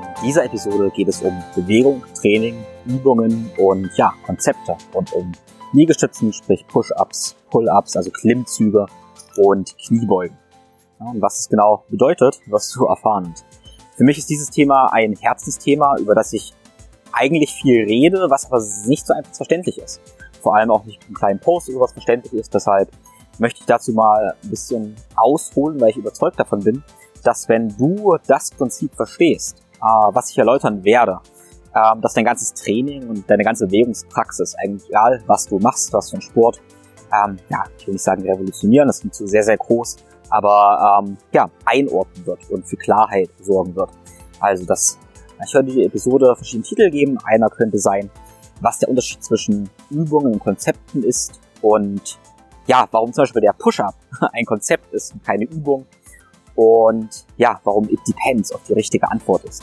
In dieser Episode geht es um Bewegung, Training, Übungen und ja, Konzepte und um Liegestützen, sprich Push-Ups, Pull-Ups, also Klimmzüge und Kniebeugen. Ja, und was es genau bedeutet, wirst du erfahren. Für mich ist dieses Thema ein Herzensthema, über das ich eigentlich viel rede, was aber nicht so einfach verständlich ist. Vor allem auch nicht im kleinen Post oder sowas verständlich ist. Deshalb möchte ich dazu mal ein bisschen ausholen, weil ich überzeugt davon bin, dass wenn du das Prinzip verstehst, äh, was ich erläutern werde, ähm, dass dein ganzes Training und deine ganze Bewegungspraxis, eigentlich egal, was du machst, was für ein Sport, ähm, ja, ich will nicht sagen revolutionieren, das klingt so sehr, sehr groß, aber ähm, ja, einordnen wird und für Klarheit sorgen wird. Also das, ich werde die Episode verschiedene Titel geben. Einer könnte sein, was der Unterschied zwischen Übungen und Konzepten ist und ja, warum zum Beispiel der Push-Up ein Konzept ist und keine Übung und ja, warum It Depends auf die richtige Antwort ist.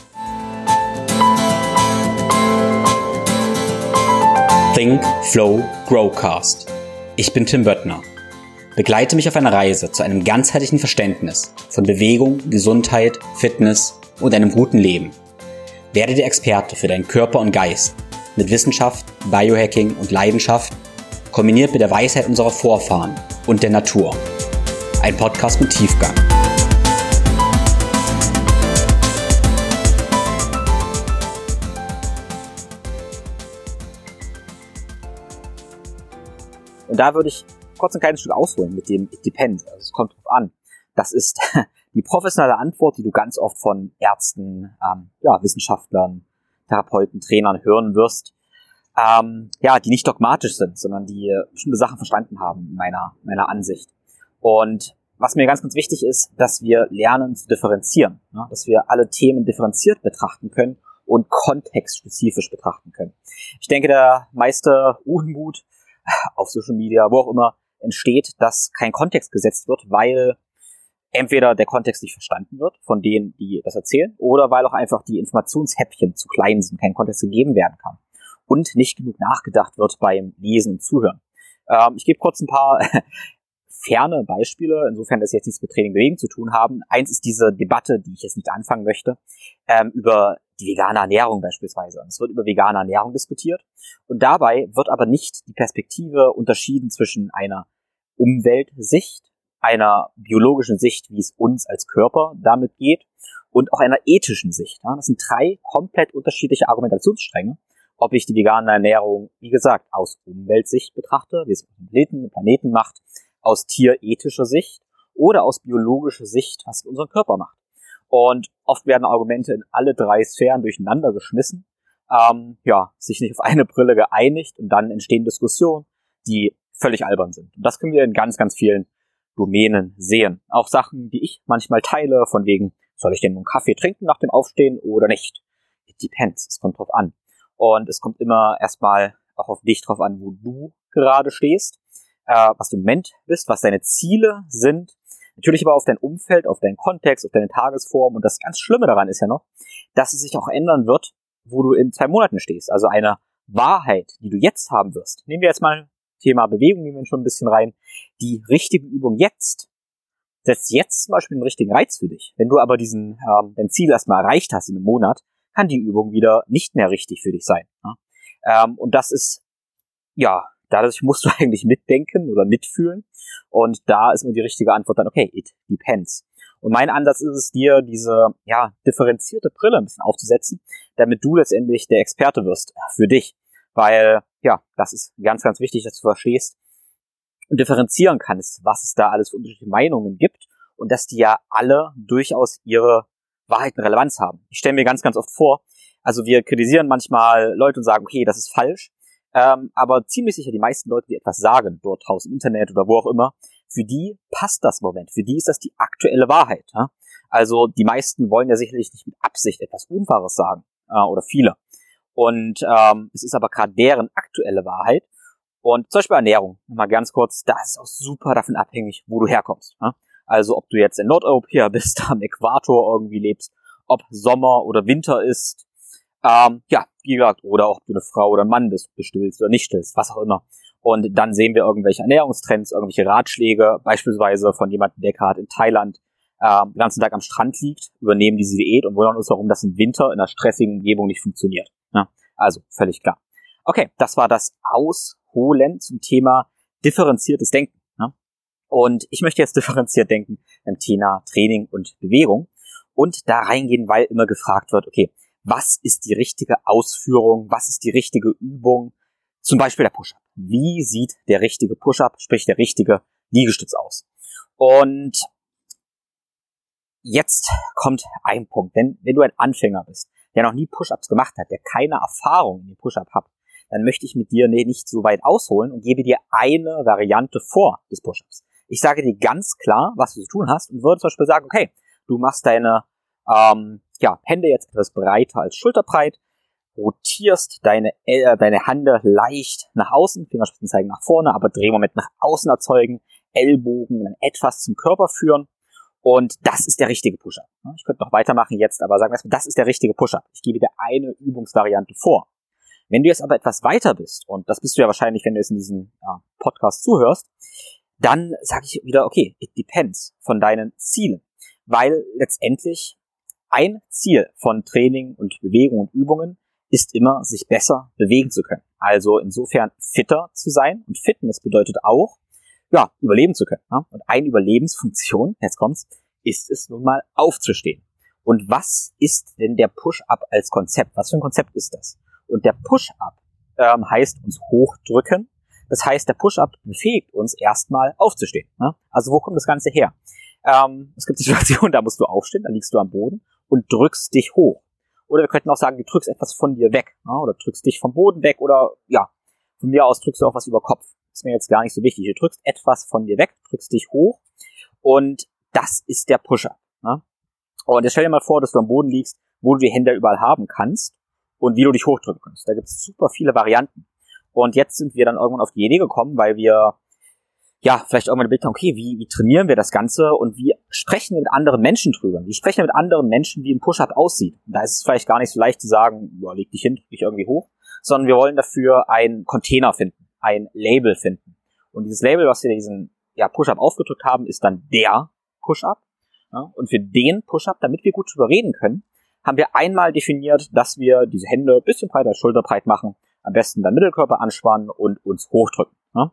Think, Flow, Growcast. Ich bin Tim Böttner. Begleite mich auf einer Reise zu einem ganzheitlichen Verständnis von Bewegung, Gesundheit, Fitness und einem guten Leben. Werde der Experte für deinen Körper und Geist mit Wissenschaft, Biohacking und Leidenschaft, kombiniert mit der Weisheit unserer Vorfahren und der Natur. Ein Podcast mit Tiefgang. Und da würde ich kurz ein kleines Stück ausholen mit dem It depends. Also es kommt drauf an. Das ist die professionelle Antwort, die du ganz oft von Ärzten, ähm, ja, Wissenschaftlern, Therapeuten, Trainern hören wirst. Ähm, ja, die nicht dogmatisch sind, sondern die bestimmte Sachen verstanden haben, meiner, meiner Ansicht. Und was mir ganz, ganz wichtig ist, dass wir lernen zu differenzieren, ne? dass wir alle Themen differenziert betrachten können und kontextspezifisch betrachten können. Ich denke, der meiste Unmut auf Social Media, wo auch immer, entsteht, dass kein Kontext gesetzt wird, weil entweder der Kontext nicht verstanden wird von denen, die das erzählen, oder weil auch einfach die Informationshäppchen zu klein sind, kein Kontext gegeben werden kann und nicht genug nachgedacht wird beim Lesen und Zuhören. Ähm, ich gebe kurz ein paar ferne Beispiele, insofern das jetzt nichts mit Training bewegen zu tun haben. Eins ist diese Debatte, die ich jetzt nicht anfangen möchte, ähm, über die vegane Ernährung beispielsweise. Und es wird über vegane Ernährung diskutiert. Und dabei wird aber nicht die Perspektive unterschieden zwischen einer Umweltsicht, einer biologischen Sicht, wie es uns als Körper damit geht, und auch einer ethischen Sicht. Das sind drei komplett unterschiedliche Argumentationsstränge. Ob ich die vegane Ernährung, wie gesagt, aus Umweltsicht betrachte, wie es den Planeten, Planeten macht, aus tierethischer Sicht oder aus biologischer Sicht, was es mit unserem Körper macht. Und oft werden Argumente in alle drei Sphären durcheinander geschmissen, ähm, ja, sich nicht auf eine Brille geeinigt und dann entstehen Diskussionen, die völlig albern sind. Und das können wir in ganz, ganz vielen Domänen sehen. Auch Sachen, die ich manchmal teile, von wegen, soll ich denn nun Kaffee trinken nach dem Aufstehen oder nicht? It depends, es kommt drauf an. Und es kommt immer erstmal auch auf dich drauf an, wo du gerade stehst, äh, was du im Moment bist, was deine Ziele sind Natürlich aber auf dein Umfeld, auf deinen Kontext, auf deine Tagesform. Und das ganz Schlimme daran ist ja noch, dass es sich auch ändern wird, wo du in zwei Monaten stehst. Also eine Wahrheit, die du jetzt haben wirst. Nehmen wir jetzt mal Thema Bewegung, nehmen wir schon ein bisschen rein. Die richtige Übung jetzt setzt jetzt zum Beispiel einen richtigen Reiz für dich. Wenn du aber diesen, ähm, dein Ziel erstmal erreicht hast in einem Monat, kann die Übung wieder nicht mehr richtig für dich sein. Ja? Ähm, und das ist, ja, dadurch musst du eigentlich mitdenken oder mitfühlen. Und da ist mir die richtige Antwort dann, okay, it depends. Und mein Ansatz ist es dir, diese ja, differenzierte Brille ein bisschen aufzusetzen, damit du letztendlich der Experte wirst für dich. Weil, ja, das ist ganz, ganz wichtig, dass du verstehst und differenzieren kannst, was es da alles für unterschiedliche Meinungen gibt und dass die ja alle durchaus ihre Wahrheiten Relevanz haben. Ich stelle mir ganz, ganz oft vor, also wir kritisieren manchmal Leute und sagen, okay, das ist falsch. Ähm, aber ziemlich sicher die meisten Leute, die etwas sagen, dort draußen im Internet oder wo auch immer, für die passt das Moment. Für die ist das die aktuelle Wahrheit. Ja? Also die meisten wollen ja sicherlich nicht mit Absicht etwas Unwahres sagen. Äh, oder viele. Und ähm, es ist aber gerade deren aktuelle Wahrheit. Und zum Beispiel Ernährung, mal ganz kurz, da ist auch super davon abhängig, wo du herkommst. Ja? Also ob du jetzt in Nordeuropäer bist, am Äquator irgendwie lebst, ob Sommer oder Winter ist, ähm, ja, wie gesagt, oder auch du eine Frau oder ein Mann bist, bestillst oder nicht stillst, was auch immer. Und dann sehen wir irgendwelche Ernährungstrends, irgendwelche Ratschläge, beispielsweise von jemandem, der gerade in Thailand äh, den ganzen Tag am Strand liegt, übernehmen diese Diät und wundern uns warum das im Winter in einer stressigen Umgebung nicht funktioniert. Ja, also völlig klar. Okay, das war das Ausholen zum Thema differenziertes Denken. Ja? Und ich möchte jetzt differenziert denken im Thema Training und Bewegung und da reingehen, weil immer gefragt wird, okay, was ist die richtige Ausführung, was ist die richtige Übung, zum Beispiel der Push-Up. Wie sieht der richtige Push-Up, sprich der richtige Liegestütz aus? Und jetzt kommt ein Punkt. Wenn, wenn du ein Anfänger bist, der noch nie Push-Ups gemacht hat, der keine Erfahrung in dem Push-Up hat, dann möchte ich mit dir nicht so weit ausholen und gebe dir eine Variante vor des Push-Ups. Ich sage dir ganz klar, was du zu tun hast und würde zum Beispiel sagen, okay, du machst deine ähm, ja, Hände jetzt etwas breiter als schulterbreit, rotierst deine, äh, deine Hände leicht nach außen, Fingerspitzen zeigen nach vorne, aber Drehmoment nach außen erzeugen, Ellbogen dann etwas zum Körper führen und das ist der richtige Push-Up. Ich könnte noch weitermachen jetzt, aber sagen wir mal, das ist der richtige Push-Up. Ich gebe dir eine Übungsvariante vor. Wenn du jetzt aber etwas weiter bist, und das bist du ja wahrscheinlich, wenn du jetzt in diesem ja, Podcast zuhörst, dann sage ich wieder, okay, it depends von deinen Zielen. Weil letztendlich ein Ziel von Training und Bewegung und Übungen ist immer, sich besser bewegen zu können. Also insofern fitter zu sein. Und Fitness bedeutet auch, ja, überleben zu können. Ja? Und eine Überlebensfunktion, jetzt kommt's, ist es nun mal aufzustehen. Und was ist denn der Push-Up als Konzept? Was für ein Konzept ist das? Und der Push-Up ähm, heißt uns hochdrücken. Das heißt, der Push-Up befähigt uns erstmal aufzustehen. Ne? Also wo kommt das Ganze her? Ähm, es gibt Situationen, da musst du aufstehen, da liegst du am Boden und drückst dich hoch. Oder wir könnten auch sagen, du drückst etwas von dir weg. Oder drückst dich vom Boden weg oder ja, von mir aus drückst du auch was über Kopf. Ist mir jetzt gar nicht so wichtig. Du drückst etwas von dir weg, drückst dich hoch und das ist der Pusher. Ne? Und jetzt stell dir mal vor, dass du am Boden liegst, wo du die Hände überall haben kannst und wie du dich hochdrücken kannst. Da gibt es super viele Varianten. Und jetzt sind wir dann irgendwann auf die Idee gekommen, weil wir ja, vielleicht irgendwann überlegt haben, okay, wie, wie trainieren wir das Ganze und wie sprechen wir mit anderen Menschen drüber? Wie sprechen wir mit anderen Menschen, wie ein Push-Up aussieht? Und da ist es vielleicht gar nicht so leicht zu sagen, ja, leg dich hin, dich irgendwie hoch, sondern wir wollen dafür ein Container finden, ein Label finden. Und dieses Label, was wir diesen ja, Push-Up aufgedrückt haben, ist dann der Push-Up. Ja, und für den Push-Up, damit wir gut drüber reden können, haben wir einmal definiert, dass wir diese Hände ein bisschen breiter schulterbreit machen, am besten dann Mittelkörper anspannen und uns hochdrücken. Ja.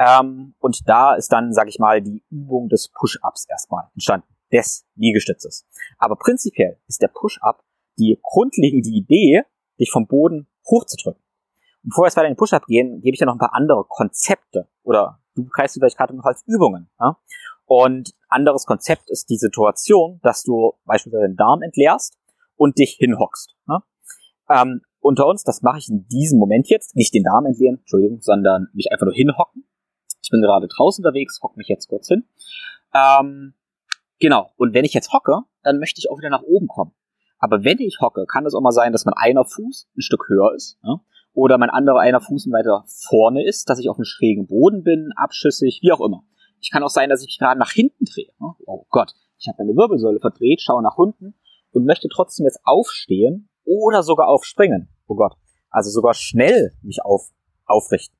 Ähm, und da ist dann, sag ich mal, die Übung des Push-Ups erstmal entstanden, des Liegestützes. Aber prinzipiell ist der Push-Up die grundlegende Idee, dich vom Boden hochzudrücken. Und bevor wir jetzt weiter in den Push-Up gehen, gebe ich dir noch ein paar andere Konzepte oder du kreist vielleicht gerade noch als Übungen. Ja? Und anderes Konzept ist die Situation, dass du beispielsweise den Darm entleerst und dich hinhockst. Ja? Ähm, unter uns, das mache ich in diesem Moment jetzt, nicht den Darm entleeren, Entschuldigung, sondern mich einfach nur hinhocken ich bin gerade draußen unterwegs, hock mich jetzt kurz hin. Ähm, genau. Und wenn ich jetzt hocke, dann möchte ich auch wieder nach oben kommen. Aber wenn ich hocke, kann es auch mal sein, dass mein einer Fuß ein Stück höher ist. Ja? Oder mein anderer einer Fuß weiter vorne ist, dass ich auf einem schrägen Boden bin, abschüssig, wie auch immer. Ich kann auch sein, dass ich mich gerade nach hinten drehe. Ne? Oh Gott, ich habe meine Wirbelsäule verdreht, schaue nach unten und möchte trotzdem jetzt aufstehen oder sogar aufspringen. Oh Gott. Also sogar schnell mich auf, aufrichten.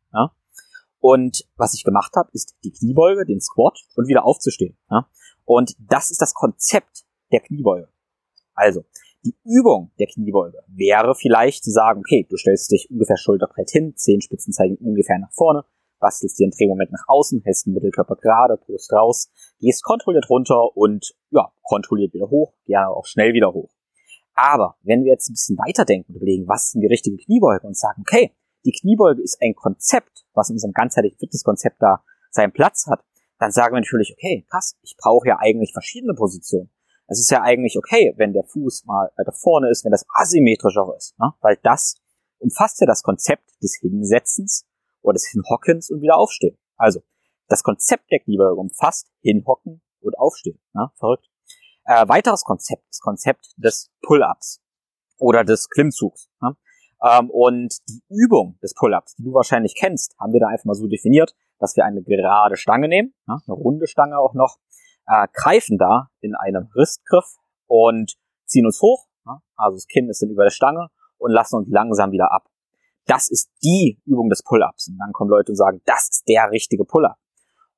Und was ich gemacht habe, ist die Kniebeuge, den Squat und wieder aufzustehen. Ja? Und das ist das Konzept der Kniebeuge. Also, die Übung der Kniebeuge wäre vielleicht zu sagen, okay, du stellst dich ungefähr schulterbreit hin, Zehenspitzen zeigen ungefähr nach vorne, bastelst dir einen Drehmoment nach außen, hältst den Mittelkörper gerade, Brust raus, gehst kontrolliert runter und ja, kontrolliert wieder hoch, gerne auch schnell wieder hoch. Aber wenn wir jetzt ein bisschen weiterdenken und überlegen, was denn die richtige Kniebeuge und sagen, okay, die Kniebeuge ist ein Konzept, was in unserem ganzheitlichen Fitnesskonzept da seinen Platz hat, dann sagen wir natürlich, okay, krass, ich brauche ja eigentlich verschiedene Positionen. Es ist ja eigentlich okay, wenn der Fuß mal weiter vorne ist, wenn das asymmetrischer ist, ne? weil das umfasst ja das Konzept des Hinsetzens oder des Hinhockens und wieder aufstehen. Also, das Konzept der Kniebeuge umfasst Hinhocken und Aufstehen. Ne? Verrückt. Äh, weiteres Konzept, das Konzept des Pull-Ups oder des Klimmzugs. Ne? Ähm, und die Übung des Pull-ups, die du wahrscheinlich kennst, haben wir da einfach mal so definiert, dass wir eine gerade Stange nehmen, ja, eine runde Stange auch noch, äh, greifen da in einem Ristgriff und ziehen uns hoch, ja, also das Kinn ist dann über der Stange und lassen uns langsam wieder ab. Das ist die Übung des Pull-ups. Und dann kommen Leute und sagen, das ist der richtige Pull-up.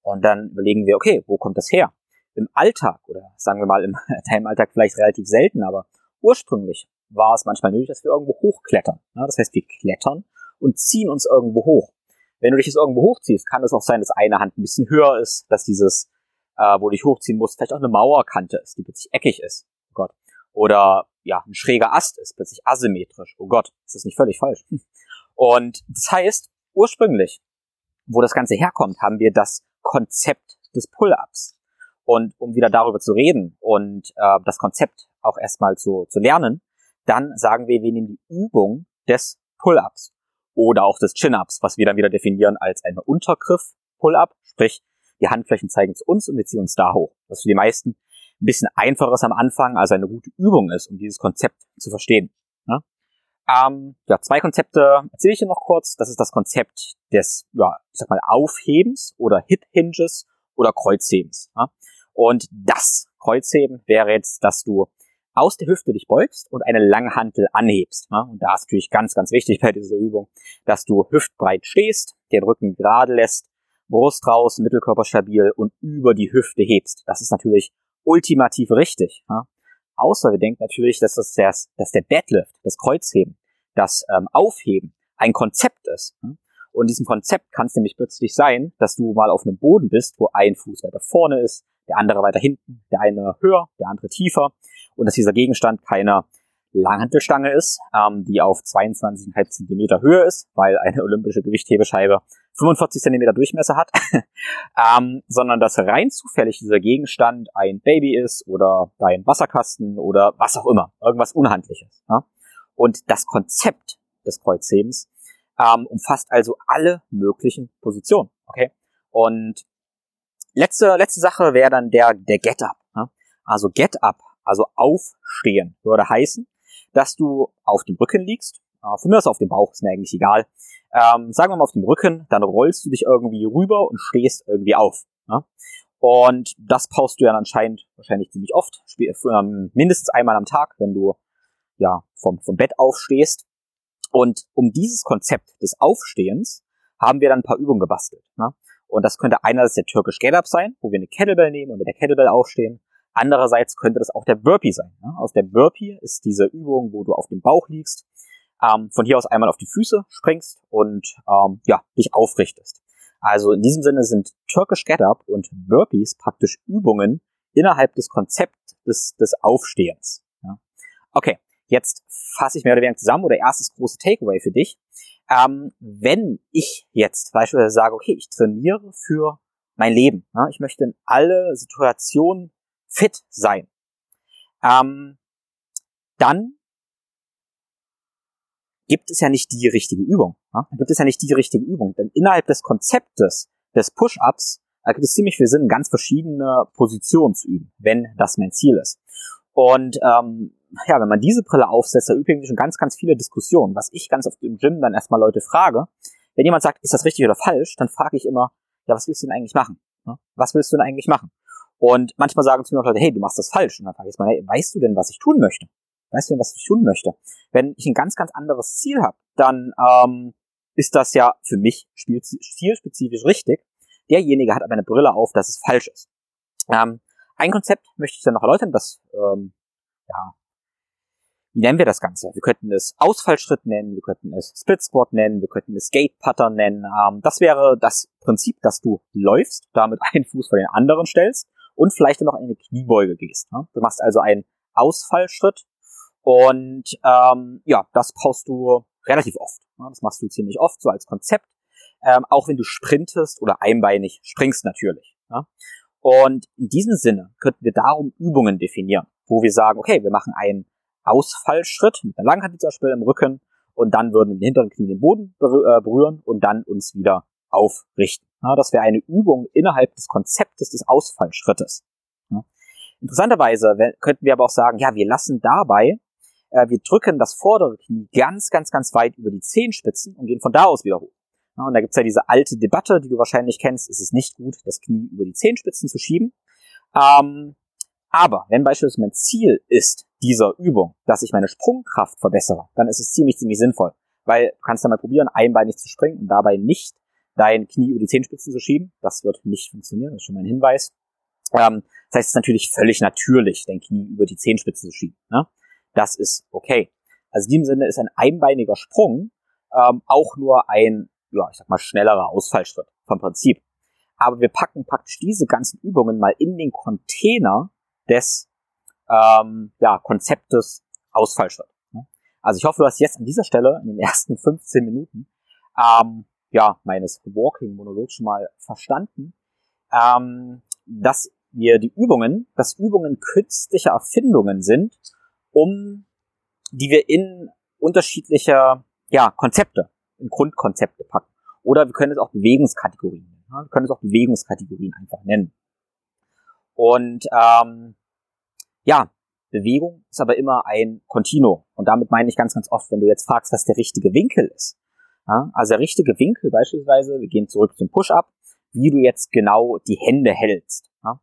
Und dann überlegen wir, okay, wo kommt das her? im Alltag oder sagen wir mal im deinem Alltag vielleicht relativ selten, aber ursprünglich war es manchmal nötig, dass wir irgendwo hochklettern. Ja, das heißt, wir klettern und ziehen uns irgendwo hoch. Wenn du dich jetzt irgendwo hochziehst, kann es auch sein, dass eine Hand ein bisschen höher ist, dass dieses, äh, wo du dich hochziehen musst, vielleicht auch eine Mauerkante ist, die plötzlich eckig ist. Oh Gott. Oder ja, ein schräger Ast ist plötzlich asymmetrisch. Oh Gott, ist das nicht völlig falsch? Und das heißt, ursprünglich, wo das Ganze herkommt, haben wir das Konzept des Pull-ups. Und um wieder darüber zu reden und äh, das Konzept auch erstmal zu, zu lernen, dann sagen wir, wir nehmen die Übung des Pull-ups oder auch des Chin-ups, was wir dann wieder definieren als eine Untergriff-Pull-up, sprich die Handflächen zeigen zu uns und wir ziehen uns da hoch. Was für die meisten ein bisschen einfaches am Anfang, also eine gute Übung ist, um dieses Konzept zu verstehen. Ja, ähm, ja zwei Konzepte erzähle ich dir noch kurz. Das ist das Konzept des, ja, ich sag mal, Aufhebens oder Hip-Hinges oder Kreuzhebens. Ja. Und das Kreuzheben wäre jetzt, dass du aus der Hüfte dich beugst und eine Langhantel anhebst. Ne? Und da ist natürlich ganz, ganz wichtig bei dieser Übung, dass du hüftbreit stehst, den Rücken gerade lässt, Brust raus, Mittelkörper stabil und über die Hüfte hebst. Das ist natürlich ultimativ richtig. Ne? Außer wir denken natürlich, dass das der, dass der Deadlift, das Kreuzheben, das ähm, Aufheben ein Konzept ist. Ne? Und diesem Konzept kann es nämlich plötzlich sein, dass du mal auf einem Boden bist, wo ein Fuß weiter vorne ist, der andere weiter hinten, der eine höher, der andere tiefer und dass dieser Gegenstand keine Langhantelstange ist, ähm, die auf 22,5 Zentimeter Höhe ist, weil eine olympische Gewichthebescheibe 45 Zentimeter Durchmesser hat, ähm, sondern dass rein zufällig dieser Gegenstand ein Baby ist oder dein Wasserkasten oder was auch immer, irgendwas Unhandliches. Ja? Und das Konzept des Kreuzhebens ähm, umfasst also alle möglichen Positionen. Okay? Und letzte letzte Sache wäre dann der der Get Up. Ja? Also Get Up also aufstehen, würde heißen, dass du auf dem Rücken liegst. Äh, von mir aus auf dem Bauch, ist mir eigentlich egal. Ähm, sagen wir mal auf dem Rücken, dann rollst du dich irgendwie rüber und stehst irgendwie auf. Ja? Und das brauchst du ja anscheinend wahrscheinlich ziemlich oft, ähm, mindestens einmal am Tag, wenn du ja vom, vom Bett aufstehst. Und um dieses Konzept des Aufstehens haben wir dann ein paar Übungen gebastelt. Ne? Und das könnte einerseits der Turkish Get Up sein, wo wir eine Kettlebell nehmen und mit der Kettlebell aufstehen. Andererseits könnte das auch der Burpee sein. Ne? Aus der Burpee ist diese Übung, wo du auf dem Bauch liegst, ähm, von hier aus einmal auf die Füße springst und ähm, ja, dich aufrichtest. Also in diesem Sinne sind Turkish Get Up und Burpees praktisch Übungen innerhalb des Konzepts des, des Aufstehens. Ja? Okay, jetzt fasse ich mehr oder weniger zusammen oder erstes große Takeaway für dich. Ähm, wenn ich jetzt beispielsweise sage, okay, ich trainiere für mein Leben, ja, ich möchte in alle Situationen fit sein, ähm, dann gibt es ja nicht die richtige Übung. Ja? Dann gibt es ja nicht die richtige Übung. Denn innerhalb des Konzeptes des Push-Ups gibt es ziemlich viel Sinn, ganz verschiedene Positionen zu üben, wenn das mein Ziel ist. Und ähm, ja, wenn man diese Brille aufsetzt, da übrigens schon ganz, ganz viele Diskussionen. Was ich ganz oft im Gym dann erstmal Leute frage, wenn jemand sagt, ist das richtig oder falsch, dann frage ich immer, ja, was willst du denn eigentlich machen? Was willst du denn eigentlich machen? Und manchmal sagen zu mir auch Leute, hey, du machst das falsch. Und dann frage ich mal, hey, weißt du denn, was ich tun möchte? Weißt du denn, was ich tun möchte? Wenn ich ein ganz, ganz anderes Ziel habe, dann ähm, ist das ja für mich zielspezifisch richtig. Derjenige hat aber eine Brille auf, dass es falsch ist. Ähm, ein Konzept möchte ich dann noch erläutern, das, ähm, ja, wie nennen wir das Ganze? Wir könnten es Ausfallschritt nennen, wir könnten es Split Squat nennen, wir könnten es Gate Putter nennen. Ähm, das wäre das Prinzip, dass du läufst, damit einen Fuß vor den anderen stellst und vielleicht dann noch eine Kniebeuge gehst. Ne? Du machst also einen Ausfallschritt und ähm, ja, das brauchst du relativ oft. Ne? Das machst du ziemlich oft so als Konzept, ähm, auch wenn du sprintest oder einbeinig springst natürlich. Ne? Und in diesem Sinne könnten wir darum Übungen definieren, wo wir sagen, okay, wir machen einen Ausfallschritt mit einer Langhantel zum Beispiel im Rücken und dann würden wir den hinteren Knie den Boden äh, berühren und dann uns wieder aufrichten. Ja, das wäre eine Übung innerhalb des Konzeptes des Ausfallschrittes. Ja. Interessanterweise könnten wir aber auch sagen, ja, wir lassen dabei, äh, wir drücken das vordere Knie ganz, ganz, ganz weit über die Zehenspitzen und gehen von da aus wieder hoch. Ja, und da gibt's ja diese alte Debatte, die du wahrscheinlich kennst, ist es nicht gut, das Knie über die Zehenspitzen zu schieben. Ähm, aber wenn beispielsweise mein Ziel ist dieser Übung, dass ich meine Sprungkraft verbessere, dann ist es ziemlich, ziemlich sinnvoll. Weil du kannst ja mal probieren, einbeinig zu springen und dabei nicht dein Knie über die Zehenspitzen zu schieben. Das wird nicht funktionieren, das ist schon mal ein Hinweis. Ähm, das heißt, es ist natürlich völlig natürlich, dein Knie über die Zehenspitze zu schieben. Ne? Das ist okay. Also in diesem Sinne ist ein einbeiniger Sprung ähm, auch nur ein, ja, ich sag mal, schnellerer Ausfallschritt vom Prinzip. Aber wir packen praktisch diese ganzen Übungen mal in den Container des ähm, ja, Konzeptes Ausfallschritt. Ne? Also ich hoffe, du hast jetzt an dieser Stelle in den ersten 15 Minuten ähm, ja, meines Walking-Monologs schon mal verstanden, ähm, dass wir die Übungen, dass Übungen künstliche Erfindungen sind, um die wir in unterschiedliche ja, Konzepte, in Grundkonzepte packen. Oder wir können es auch Bewegungskategorien nennen. Wir können es auch Bewegungskategorien einfach nennen. Und ähm, ja, Bewegung ist aber immer ein Continuum. Und damit meine ich ganz, ganz oft, wenn du jetzt fragst, was der richtige Winkel ist. Ja, also der richtige Winkel beispielsweise, wir gehen zurück zum Push-Up, wie du jetzt genau die Hände hältst. Ja,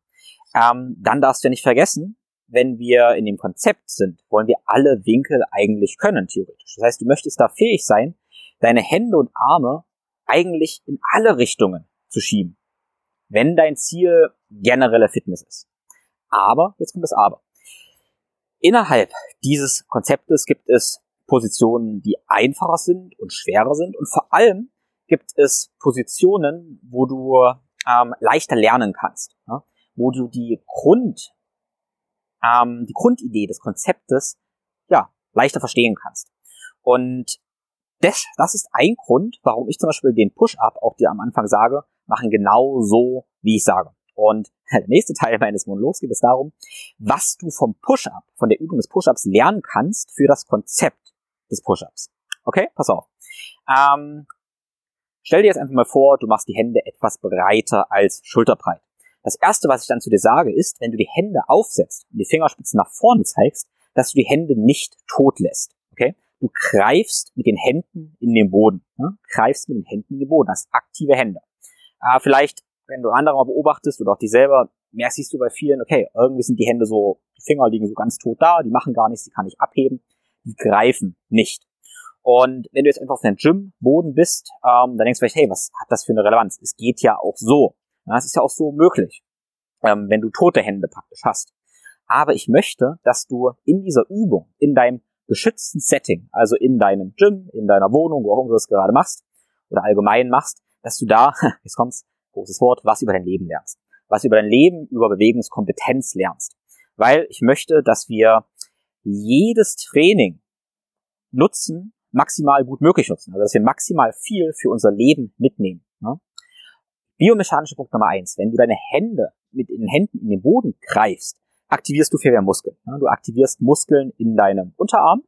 ähm, dann darfst du ja nicht vergessen, wenn wir in dem Konzept sind, wollen wir alle Winkel eigentlich können, theoretisch. Das heißt, du möchtest da fähig sein, deine Hände und Arme eigentlich in alle Richtungen zu schieben, wenn dein Ziel generelle Fitness ist. Aber, jetzt kommt das Aber. Innerhalb dieses Konzeptes gibt es Positionen, die einfacher sind und schwerer sind und vor allem gibt es Positionen, wo du ähm, leichter lernen kannst, ja? wo du die Grund ähm, die Grundidee des Konzeptes ja leichter verstehen kannst. Und das, das ist ein Grund, warum ich zum Beispiel den Push-Up auch dir am Anfang sage, machen genau so, wie ich sage. Und der nächste Teil meines Monologs geht es darum, was du vom Push-Up, von der Übung des Push-Ups lernen kannst für das Konzept des Push-Ups. Okay, pass auf. Ähm, stell dir jetzt einfach mal vor, du machst die Hände etwas breiter als schulterbreit. Das erste, was ich dann zu dir sage, ist, wenn du die Hände aufsetzt und die Fingerspitzen nach vorne zeigst, dass du die Hände nicht tot lässt. Okay? Du greifst mit den Händen in den Boden. Ne? Greifst mit den Händen in den Boden. Das aktive Hände. Äh, vielleicht, wenn du andere mal beobachtest oder auch dich selber, mehr siehst du bei vielen, okay, irgendwie sind die Hände so, die Finger liegen so ganz tot da, die machen gar nichts, die kann ich abheben, die greifen nicht. Und wenn du jetzt einfach auf deinem Gym-Boden bist, ähm, dann denkst du vielleicht, hey, was hat das für eine Relevanz? Es geht ja auch so. Das ist ja auch so möglich, ähm, wenn du tote Hände praktisch hast. Aber ich möchte, dass du in dieser Übung, in deinem geschützten Setting, also in deinem Gym, in deiner Wohnung, wo auch immer du das gerade machst, oder allgemein machst, dass du da, jetzt kommt's, großes Wort, was über dein Leben lernst. Was über dein Leben, über Bewegungskompetenz lernst. Weil ich möchte, dass wir jedes Training nutzen, maximal gut möglich nutzen. Also dass wir maximal viel für unser Leben mitnehmen. Ne? Biomechanischer Punkt Nummer eins. Wenn du deine Hände mit den Händen in den Boden greifst, aktivierst du viel mehr Muskeln. Du aktivierst Muskeln in deinem Unterarm.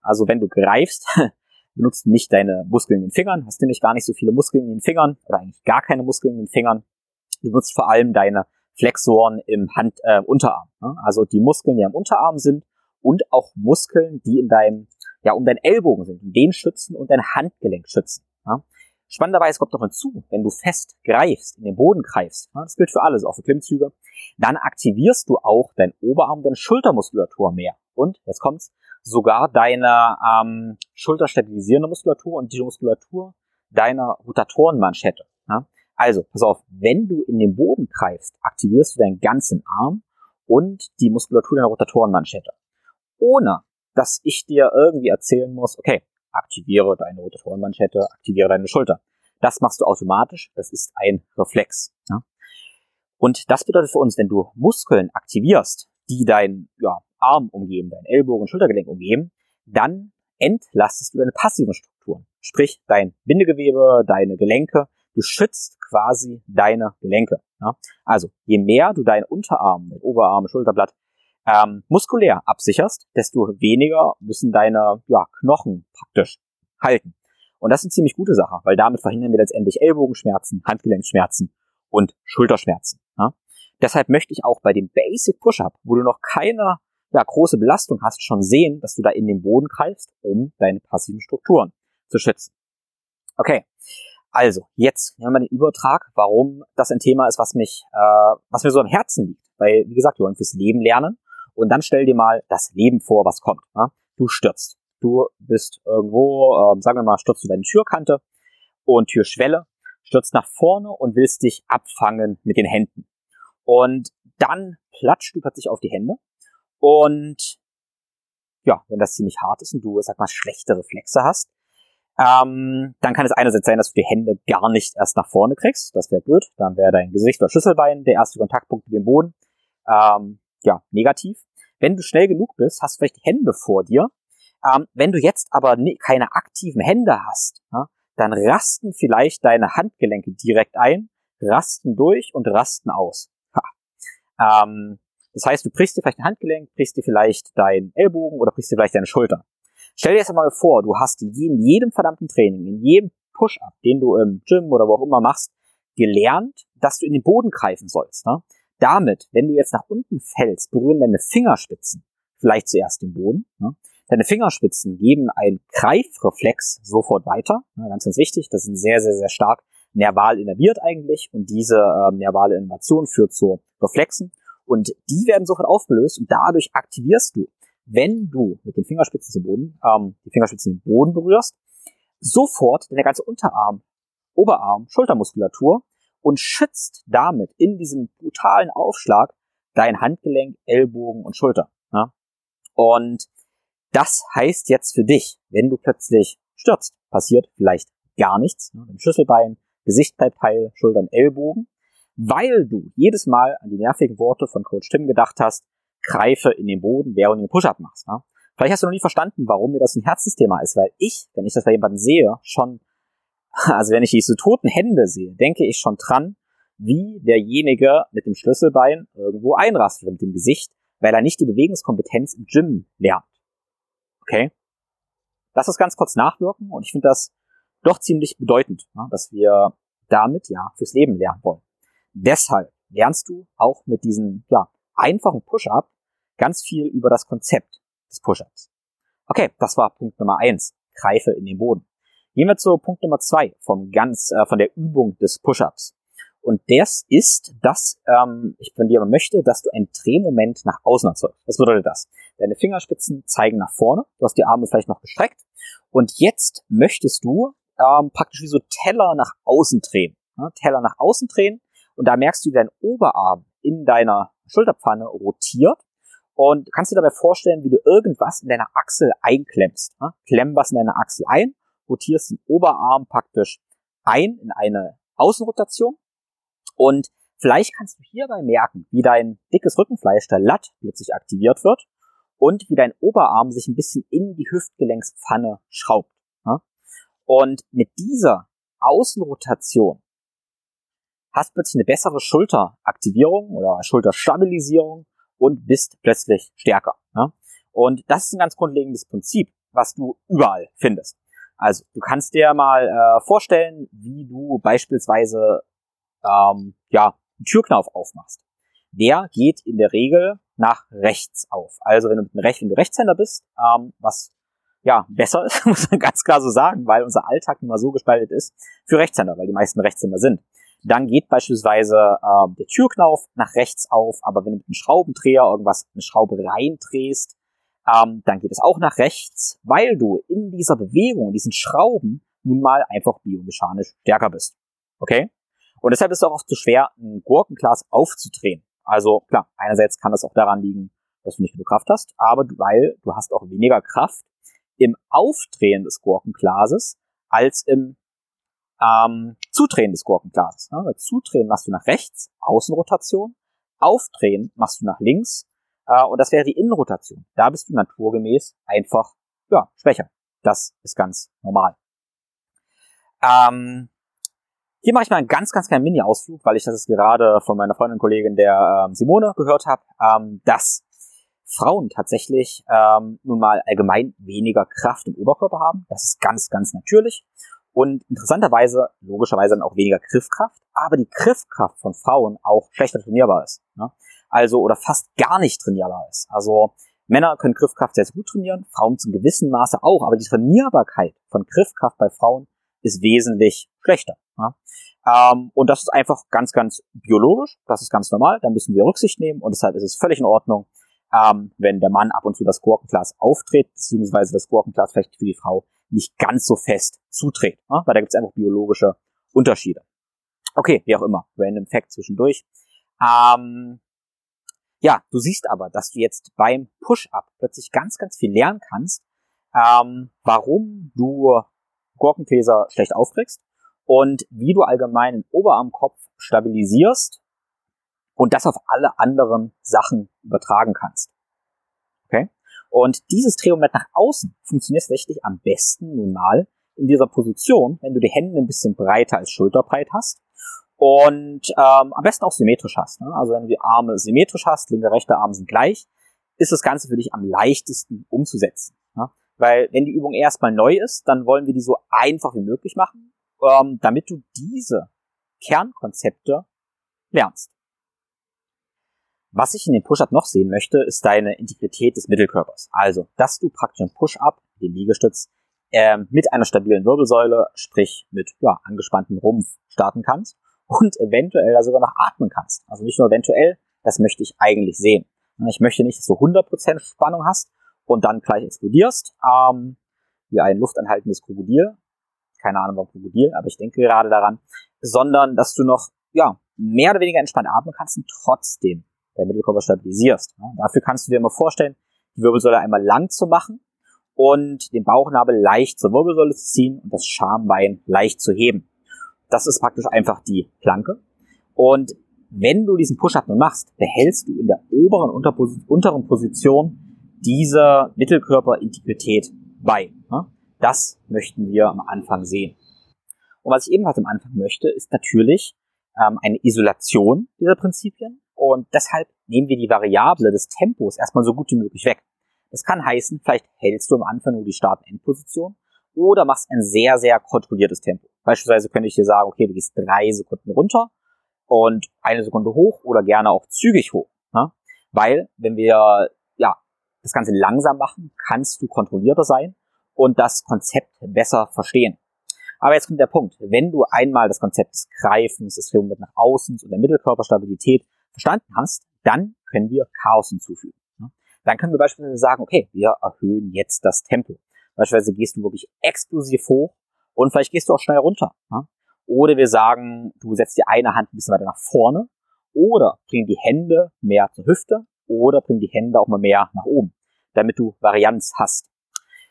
Also wenn du greifst, benutzt nicht deine Muskeln in den Fingern, hast nämlich gar nicht so viele Muskeln in den Fingern oder eigentlich gar keine Muskeln in den Fingern. Du benutzt vor allem deine Flexoren im Hand, äh, Unterarm. Also die Muskeln, die am Unterarm sind und auch Muskeln, die in deinem, ja, um deinen Ellbogen sind, und den schützen und dein Handgelenk schützen. Spannenderweise kommt noch hinzu, wenn du fest greifst, in den Boden greifst, das gilt für alles, auch für Klimmzüge, dann aktivierst du auch dein Oberarm, deine Schultermuskulatur mehr. Und, jetzt kommt's, sogar deine ähm, schulterstabilisierende Muskulatur und die Muskulatur deiner Rotatorenmanschette. Ja? Also, pass auf, wenn du in den Boden greifst, aktivierst du deinen ganzen Arm und die Muskulatur deiner Rotatorenmanschette. Ohne, dass ich dir irgendwie erzählen muss, okay, aktiviere deine Rotatorenmanschette, aktiviere deine Schulter. Das machst du automatisch, das ist ein Reflex. Ja? Und das bedeutet für uns, wenn du Muskeln aktivierst, die deinen ja, Arm umgeben, deinen Ellbogen und Schultergelenk umgeben, dann entlastest du deine passiven Strukturen. Sprich, dein Bindegewebe, deine Gelenke, du schützt quasi deine Gelenke. Ja? Also, je mehr du deinen Unterarm, dein Oberarm, Schulterblatt ähm, muskulär absicherst, desto weniger müssen deine ja, Knochen praktisch halten. Und das ist eine ziemlich gute Sache, weil damit verhindern wir letztendlich Ellbogenschmerzen, Handgelenkschmerzen und Schulterschmerzen. Ja? Deshalb möchte ich auch bei dem Basic Push-Up, wo du noch keine ja, große Belastung hast, schon sehen, dass du da in den Boden greifst, um deine passiven Strukturen zu schützen. Okay, also jetzt haben wir den Übertrag, warum das ein Thema ist, was mich, äh, was mir so am Herzen liegt. Weil, wie gesagt, wir wollen fürs Leben lernen und dann stell dir mal das Leben vor, was kommt. Ne? Du stürzt. Du bist irgendwo, ähm, sagen wir mal, stürzt über eine Türkante und Türschwelle, stürzt nach vorne und willst dich abfangen mit den Händen. Und dann platscht du plötzlich auf die Hände und ja, wenn das ziemlich hart ist und du, sag mal, schlechte Reflexe hast, ähm, dann kann es einerseits sein, dass du die Hände gar nicht erst nach vorne kriegst. Das wäre blöd. Dann wäre dein Gesicht oder Schlüsselbein der erste Kontaktpunkt mit dem Boden. Ähm, ja, negativ. Wenn du schnell genug bist, hast du vielleicht Hände vor dir. Ähm, wenn du jetzt aber keine aktiven Hände hast, ja, dann rasten vielleicht deine Handgelenke direkt ein, rasten durch und rasten aus. Ähm, das heißt, du brichst dir vielleicht ein Handgelenk, brichst dir vielleicht deinen Ellbogen oder brichst dir vielleicht deine Schulter. Stell dir jetzt einmal vor, du hast in jedem verdammten Training, in jedem Push-Up, den du im Gym oder wo auch immer machst, gelernt, dass du in den Boden greifen sollst. Ne? Damit, wenn du jetzt nach unten fällst, berühren deine Fingerspitzen vielleicht zuerst den Boden. Ne? Deine Fingerspitzen geben einen Greifreflex sofort weiter. Ne? Ganz, ganz wichtig. Das sind sehr, sehr, sehr stark nerval innerviert eigentlich und diese äh, nervale Innervation führt zu Reflexen und die werden sofort aufgelöst und dadurch aktivierst du wenn du mit den Fingerspitzen zum Boden, ähm, die Fingerspitzen den Boden berührst, sofort deine ganze Unterarm, Oberarm, Schultermuskulatur und schützt damit in diesem brutalen Aufschlag dein Handgelenk, Ellbogen und Schulter. Ja? Und das heißt jetzt für dich, wenn du plötzlich stürzt, passiert vielleicht gar nichts, ne? dein Schlüsselbein, Gesicht bleibt heil, Schultern, Ellbogen, weil du jedes Mal an die nervigen Worte von Coach Tim gedacht hast, greife in den Boden, während du den Push-Up machst. Ne? Vielleicht hast du noch nie verstanden, warum mir das ein Herzensthema ist, weil ich, wenn ich das bei jemandem sehe, schon, also wenn ich diese toten Hände sehe, denke ich schon dran, wie derjenige mit dem Schlüsselbein irgendwo einrastet mit dem Gesicht, weil er nicht die Bewegungskompetenz im Gym lernt. Okay? Lass das ganz kurz nachwirken und ich finde das doch ziemlich bedeutend, ne, dass wir damit ja fürs Leben lernen wollen. Deshalb lernst du auch mit diesen ja, einfachen Push-Up ganz viel über das Konzept des Push-Ups. Okay, das war Punkt Nummer eins. Greife in den Boden. Gehen wir zu Punkt Nummer zwei vom ganz, äh, von der Übung des Push-Ups. Und das ist, dass ähm, ich von dir möchte, dass du einen Drehmoment nach außen erzeugst. Was bedeutet das? Deine Fingerspitzen zeigen nach vorne, du hast die Arme vielleicht noch gestreckt und jetzt möchtest du ähm, praktisch wie so Teller nach außen drehen. Ja, Teller nach außen drehen und da merkst du, wie dein Oberarm in deiner Schulterpfanne rotiert und kannst dir dabei vorstellen, wie du irgendwas in deiner Achsel einklemmst. Ne? Klemm was in deiner Achsel ein, rotierst den Oberarm praktisch ein in eine Außenrotation und vielleicht kannst du hierbei merken, wie dein dickes Rückenfleisch, der Latt, plötzlich aktiviert wird und wie dein Oberarm sich ein bisschen in die Hüftgelenkspfanne schraubt. Und mit dieser Außenrotation hast plötzlich eine bessere Schulteraktivierung oder Schulterstabilisierung und bist plötzlich stärker. Und das ist ein ganz grundlegendes Prinzip, was du überall findest. Also du kannst dir mal äh, vorstellen, wie du beispielsweise ähm, ja einen Türknauf aufmachst. Der geht in der Regel nach rechts auf. Also wenn du mit dem Recht, wenn du Rechtshänder bist, ähm, was ja besser ist, muss man ganz klar so sagen, weil unser Alltag immer so gestaltet ist für Rechtshänder, weil die meisten Rechtshänder sind. Dann geht beispielsweise äh, der Türknauf nach rechts auf, aber wenn du mit einem Schraubendreher irgendwas eine Schraube reindrehst, ähm, dann geht es auch nach rechts, weil du in dieser Bewegung, in diesen Schrauben, nun mal einfach biomechanisch stärker bist. Okay? Und deshalb ist es auch oft zu schwer, ein Gurkenglas aufzudrehen. Also klar, einerseits kann das auch daran liegen, dass du nicht genug Kraft hast, aber weil du hast auch weniger Kraft im Aufdrehen des Gurkenglases als im ähm, Zudrehen des Gurkenglases. Ne? Weil Zudrehen machst du nach rechts, Außenrotation, Aufdrehen machst du nach links äh, und das wäre die Innenrotation. Da bist du naturgemäß einfach ja, schwächer. Das ist ganz normal. Ähm, hier mache ich mal einen ganz, ganz kleinen Mini-Ausflug, weil ich das gerade von meiner Freundin und Kollegin der ähm, Simone gehört habe, ähm, dass Frauen tatsächlich ähm, nun mal allgemein weniger Kraft im Oberkörper haben. Das ist ganz, ganz natürlich und interessanterweise logischerweise dann auch weniger Griffkraft, aber die Griffkraft von Frauen auch schlechter trainierbar ist. Ne? Also oder fast gar nicht trainierbar ist. Also Männer können Griffkraft sehr, sehr gut trainieren, Frauen zum gewissen Maße auch, aber die Trainierbarkeit von Griffkraft bei Frauen ist wesentlich schlechter. Ne? Ähm, und das ist einfach ganz, ganz biologisch, das ist ganz normal, da müssen wir Rücksicht nehmen und deshalb ist es völlig in Ordnung, ähm, wenn der Mann ab und zu das Gurkenglas auftritt, beziehungsweise das Gurkenglas vielleicht für die Frau nicht ganz so fest zuträgt, ne? weil da gibt es einfach biologische Unterschiede. Okay, wie auch immer, random Fact zwischendurch. Ähm, Ja, du siehst aber, dass du jetzt beim Push-Up plötzlich ganz, ganz viel lernen kannst, ähm, warum du Gurkenkäser schlecht aufkriegst und wie du allgemein den Oberarmkopf stabilisierst und das auf alle anderen Sachen übertragen kannst. Okay? Und dieses Drehmoment nach außen funktioniert tatsächlich am besten nun mal in dieser Position, wenn du die Hände ein bisschen breiter als schulterbreit hast und ähm, am besten auch symmetrisch hast. Ne? Also wenn du die Arme symmetrisch hast, linke, rechte Arme sind gleich, ist das Ganze für dich am leichtesten umzusetzen. Ne? Weil wenn die Übung erstmal neu ist, dann wollen wir die so einfach wie möglich machen, ähm, damit du diese Kernkonzepte lernst. Was ich in dem Push-Up noch sehen möchte, ist deine Integrität des Mittelkörpers. Also, dass du praktisch im Push-Up, den Liegestütz, ähm, mit einer stabilen Wirbelsäule, sprich mit ja, angespanntem Rumpf starten kannst und eventuell da sogar noch atmen kannst. Also nicht nur eventuell, das möchte ich eigentlich sehen. Ich möchte nicht, dass du 100% Spannung hast und dann gleich explodierst, ähm, wie ein luftanhaltendes Krokodil. Keine Ahnung warum Krokodil, aber ich denke gerade daran. Sondern, dass du noch, ja, mehr oder weniger entspannt atmen kannst und trotzdem dein Mittelkörper stabilisierst. Ja, dafür kannst du dir immer vorstellen, die Wirbelsäule einmal lang zu machen und den Bauchnabel leicht zur Wirbelsäule zu ziehen und das Schambein leicht zu heben. Das ist praktisch einfach die Planke. Und wenn du diesen Push-Up nun machst, behältst du in der oberen unteren Position diese Mittelkörperintegrität bei. Das möchten wir am Anfang sehen. Und was ich ebenfalls am Anfang möchte, ist natürlich ähm, eine Isolation dieser Prinzipien. Und deshalb nehmen wir die Variable des Tempos erstmal so gut wie möglich weg. Das kann heißen, vielleicht hältst du am Anfang nur die Start-Endposition oder machst ein sehr, sehr kontrolliertes Tempo. Beispielsweise könnte ich dir sagen, okay, du gehst drei Sekunden runter und eine Sekunde hoch oder gerne auch zügig hoch. Ne? Weil, wenn wir ja das Ganze langsam machen, kannst du kontrollierter sein und das Konzept besser verstehen. Aber jetzt kommt der Punkt. Wenn du einmal das Konzept des Greifens, des Drehung mit nach außen und der Mittelkörperstabilität verstanden hast, dann können wir Chaos hinzufügen. Ne? Dann können wir beispielsweise sagen, okay, wir erhöhen jetzt das Tempo. Beispielsweise gehst du wirklich explosiv hoch und vielleicht gehst du auch schnell runter. Ja? Oder wir sagen, du setzt die eine Hand ein bisschen weiter nach vorne oder bring die Hände mehr zur Hüfte oder bring die Hände auch mal mehr nach oben, damit du Varianz hast.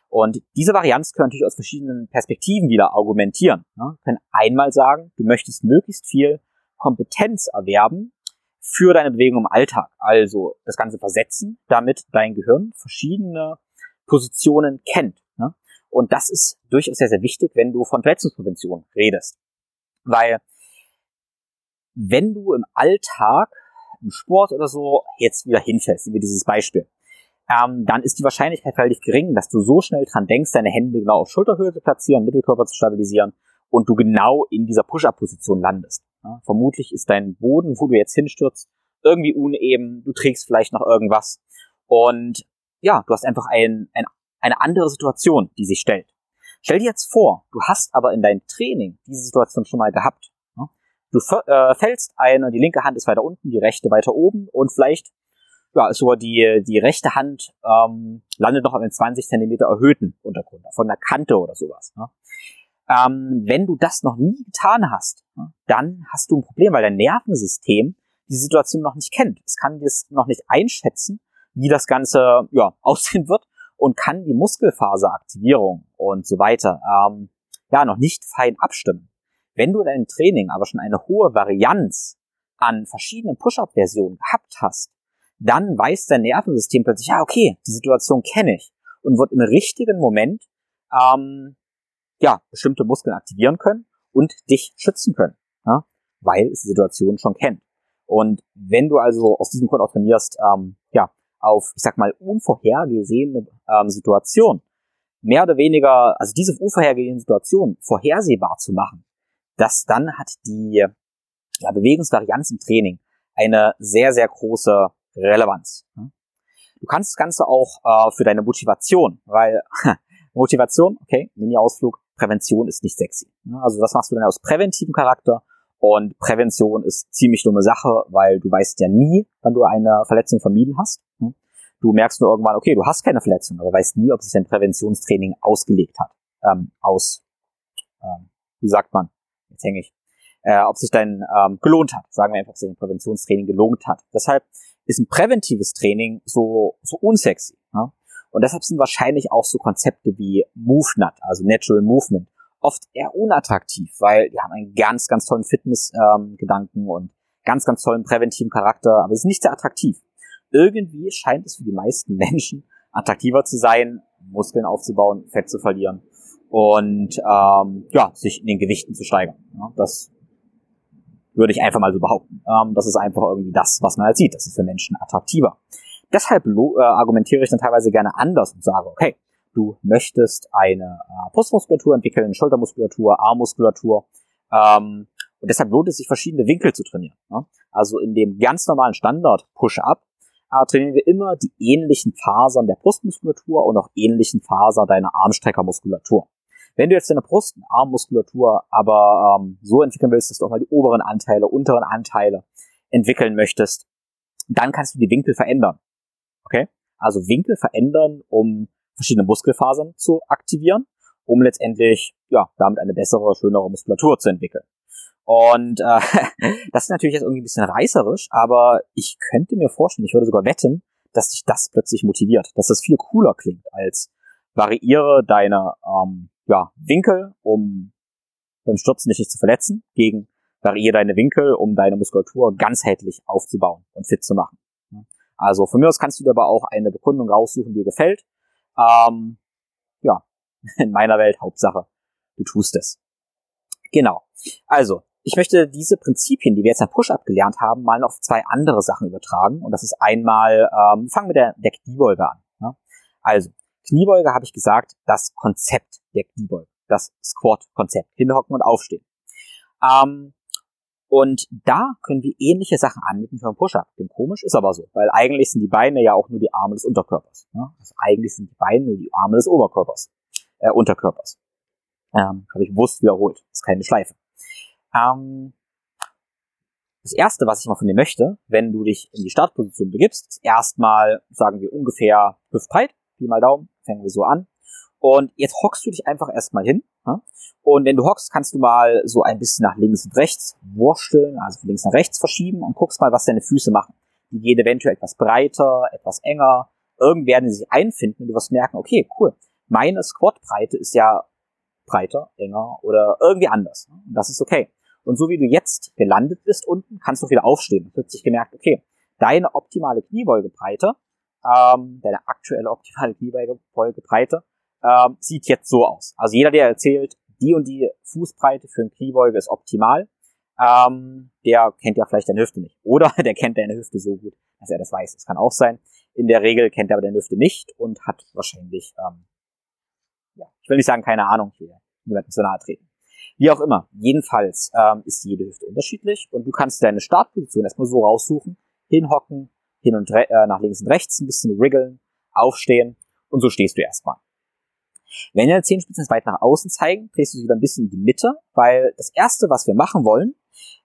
Und diese Varianz können natürlich aus verschiedenen Perspektiven wieder argumentieren. Ja? können einmal sagen, du möchtest möglichst viel Kompetenz erwerben für deine Bewegung im Alltag. Also das Ganze versetzen, damit dein Gehirn verschiedene Positionen kennt. Und das ist durchaus sehr, sehr wichtig, wenn du von Verletzungsprävention redest. Weil wenn du im Alltag, im Sport oder so, jetzt wieder hinfällst, wie dieses Beispiel, ähm, dann ist die Wahrscheinlichkeit relativ gering, dass du so schnell dran denkst, deine Hände genau auf Schulterhöhe zu platzieren, Mittelkörper zu stabilisieren und du genau in dieser Push-Up-Position landest. Ja, vermutlich ist dein Boden, wo du jetzt hinstürzt, irgendwie uneben, du trägst vielleicht noch irgendwas und ja, du hast einfach ein, ein eine andere Situation, die sich stellt. Stell dir jetzt vor, du hast aber in deinem Training diese Situation schon mal gehabt. Du äh, fällst eine, die linke Hand ist weiter unten, die rechte weiter oben und vielleicht ja, ist sogar die, die rechte Hand ähm, landet noch auf einem 20 Zentimeter erhöhten Untergrund, von der Kante oder sowas. Ne? Ähm, wenn du das noch nie getan hast, dann hast du ein Problem, weil dein Nervensystem die Situation noch nicht kennt. Es kann das noch nicht einschätzen, wie das Ganze ja, aussehen wird und kann die Muskelfaseraktivierung und so weiter ähm, ja noch nicht fein abstimmen. Wenn du in deinem Training aber schon eine hohe Varianz an verschiedenen Push-Up-Versionen gehabt hast, dann weiß dein Nervensystem plötzlich, ja, okay, die Situation kenne ich und wird im richtigen Moment ähm, ja, bestimmte Muskeln aktivieren können und dich schützen können, ja, weil es die Situation schon kennt. Und wenn du also aus diesem Grund auch trainierst, ähm, ja, auf, ich sag mal, unvorhergesehene ähm, Situation, mehr oder weniger, also diese unvorhergesehene Situation vorhersehbar zu machen, das dann hat die ja, Bewegungsvarianz im Training eine sehr, sehr große Relevanz. Du kannst das Ganze auch äh, für deine Motivation, weil Motivation, okay, Mini-Ausflug, Prävention ist nicht sexy. Also das machst du dann aus präventivem Charakter und Prävention ist ziemlich dumme Sache, weil du weißt ja nie, wann du eine Verletzung vermieden hast. Du merkst nur irgendwann, okay, du hast keine Verletzung, aber weißt nie, ob sich dein Präventionstraining ausgelegt hat. Ähm, aus, ähm, wie sagt man, jetzt hänge ich, äh, ob sich dein ähm, gelohnt hat. Sagen wir einfach, dass dein Präventionstraining gelohnt hat. Deshalb ist ein präventives Training so, so unsexy. Ja? Und deshalb sind wahrscheinlich auch so Konzepte wie MoveNut, also Natural Movement, oft eher unattraktiv, weil die haben einen ganz, ganz tollen Fitness-Gedanken ähm, und ganz, ganz tollen präventiven Charakter, aber es ist nicht sehr attraktiv. Irgendwie scheint es für die meisten Menschen attraktiver zu sein, Muskeln aufzubauen, Fett zu verlieren und ähm, ja, sich in den Gewichten zu steigern. Ja, das würde ich einfach mal so behaupten. Ähm, das ist einfach irgendwie das, was man halt sieht. Das ist für Menschen attraktiver. Deshalb äh, argumentiere ich dann teilweise gerne anders und sage, okay, du möchtest eine äh, Brustmuskulatur entwickeln, Schultermuskulatur, Armmuskulatur. Ähm, und deshalb lohnt es sich, verschiedene Winkel zu trainieren. Ne? Also in dem ganz normalen Standard Push-Up äh, trainieren wir immer die ähnlichen Fasern der Brustmuskulatur und auch ähnlichen Fasern deiner Armstreckermuskulatur. Wenn du jetzt deine Brust- und Armmuskulatur aber ähm, so entwickeln willst, dass du auch mal die oberen Anteile, unteren Anteile entwickeln möchtest, dann kannst du die Winkel verändern. Okay? Also Winkel verändern, um verschiedene Muskelfasern zu aktivieren, um letztendlich ja damit eine bessere, schönere Muskulatur zu entwickeln. Und äh, das ist natürlich jetzt irgendwie ein bisschen reißerisch, aber ich könnte mir vorstellen, ich würde sogar wetten, dass dich das plötzlich motiviert, dass das viel cooler klingt als variiere deine ähm, ja, Winkel, um beim Stürzen dich nicht zu verletzen, gegen variiere deine Winkel, um deine Muskulatur ganzheitlich aufzubauen und fit zu machen. Also von mir aus kannst du dir aber auch eine Bekundung raussuchen, die dir gefällt. Ähm, ja, in meiner Welt Hauptsache, du tust es. Genau. Also, ich möchte diese Prinzipien, die wir jetzt am Push-Up gelernt haben, mal auf zwei andere Sachen übertragen. Und das ist einmal, ähm, fangen wir der, der Kniebeuge an. Ne? Also, Kniebeuge habe ich gesagt, das Konzept der Kniebeuge, das Squat-Konzept, hinhocken und aufstehen. Ähm, und da können wir ähnliche Sachen anbieten für einen Push-Up. Denn komisch ist aber so, weil eigentlich sind die Beine ja auch nur die Arme des Unterkörpers. Ne? Also eigentlich sind die Beine nur die Arme des Oberkörpers, äh, Unterkörpers. Ähm, habe ich bewusst wiederholt. Ist keine Schleife. Ähm, das erste, was ich mal von dir möchte, wenn du dich in die Startposition begibst, ist erstmal, sagen wir, ungefähr hüftbreit, Pi mal Daumen, fangen wir so an. Und jetzt hockst du dich einfach erstmal hin. Ja? Und wenn du hockst, kannst du mal so ein bisschen nach links und rechts wursteln, also von links nach rechts verschieben und guckst mal, was deine Füße machen. Die gehen eventuell etwas breiter, etwas enger. Irgend werden sie sich einfinden und du wirst merken, okay, cool. Meine Squatbreite ist ja breiter, enger oder irgendwie anders. Und das ist okay. Und so wie du jetzt gelandet bist unten, kannst du wieder aufstehen. Hast sich gemerkt, okay, deine optimale Kniebeugebreite, ähm, deine aktuelle optimale Kniebeugebreite, ähm, sieht jetzt so aus. Also jeder, der erzählt, die und die Fußbreite für ein Kniebeuge ist optimal, ähm, der kennt ja vielleicht deine Hüfte nicht. Oder der kennt deine Hüfte so gut, dass er das weiß. Das kann auch sein. In der Regel kennt er aber deine Hüfte nicht und hat wahrscheinlich, ähm, ja, ich will nicht sagen, keine Ahnung, will niemandem zu nahe treten. Wie auch immer, jedenfalls ähm, ist jede Hüfte unterschiedlich und du kannst deine Startposition erstmal so raussuchen, hinhocken, hin und äh, nach links und rechts ein bisschen wriggeln, aufstehen und so stehst du erstmal. Wenn deine Zehenspitzen weit nach außen zeigen, drehst du sie wieder ein bisschen in die Mitte, weil das erste, was wir machen wollen,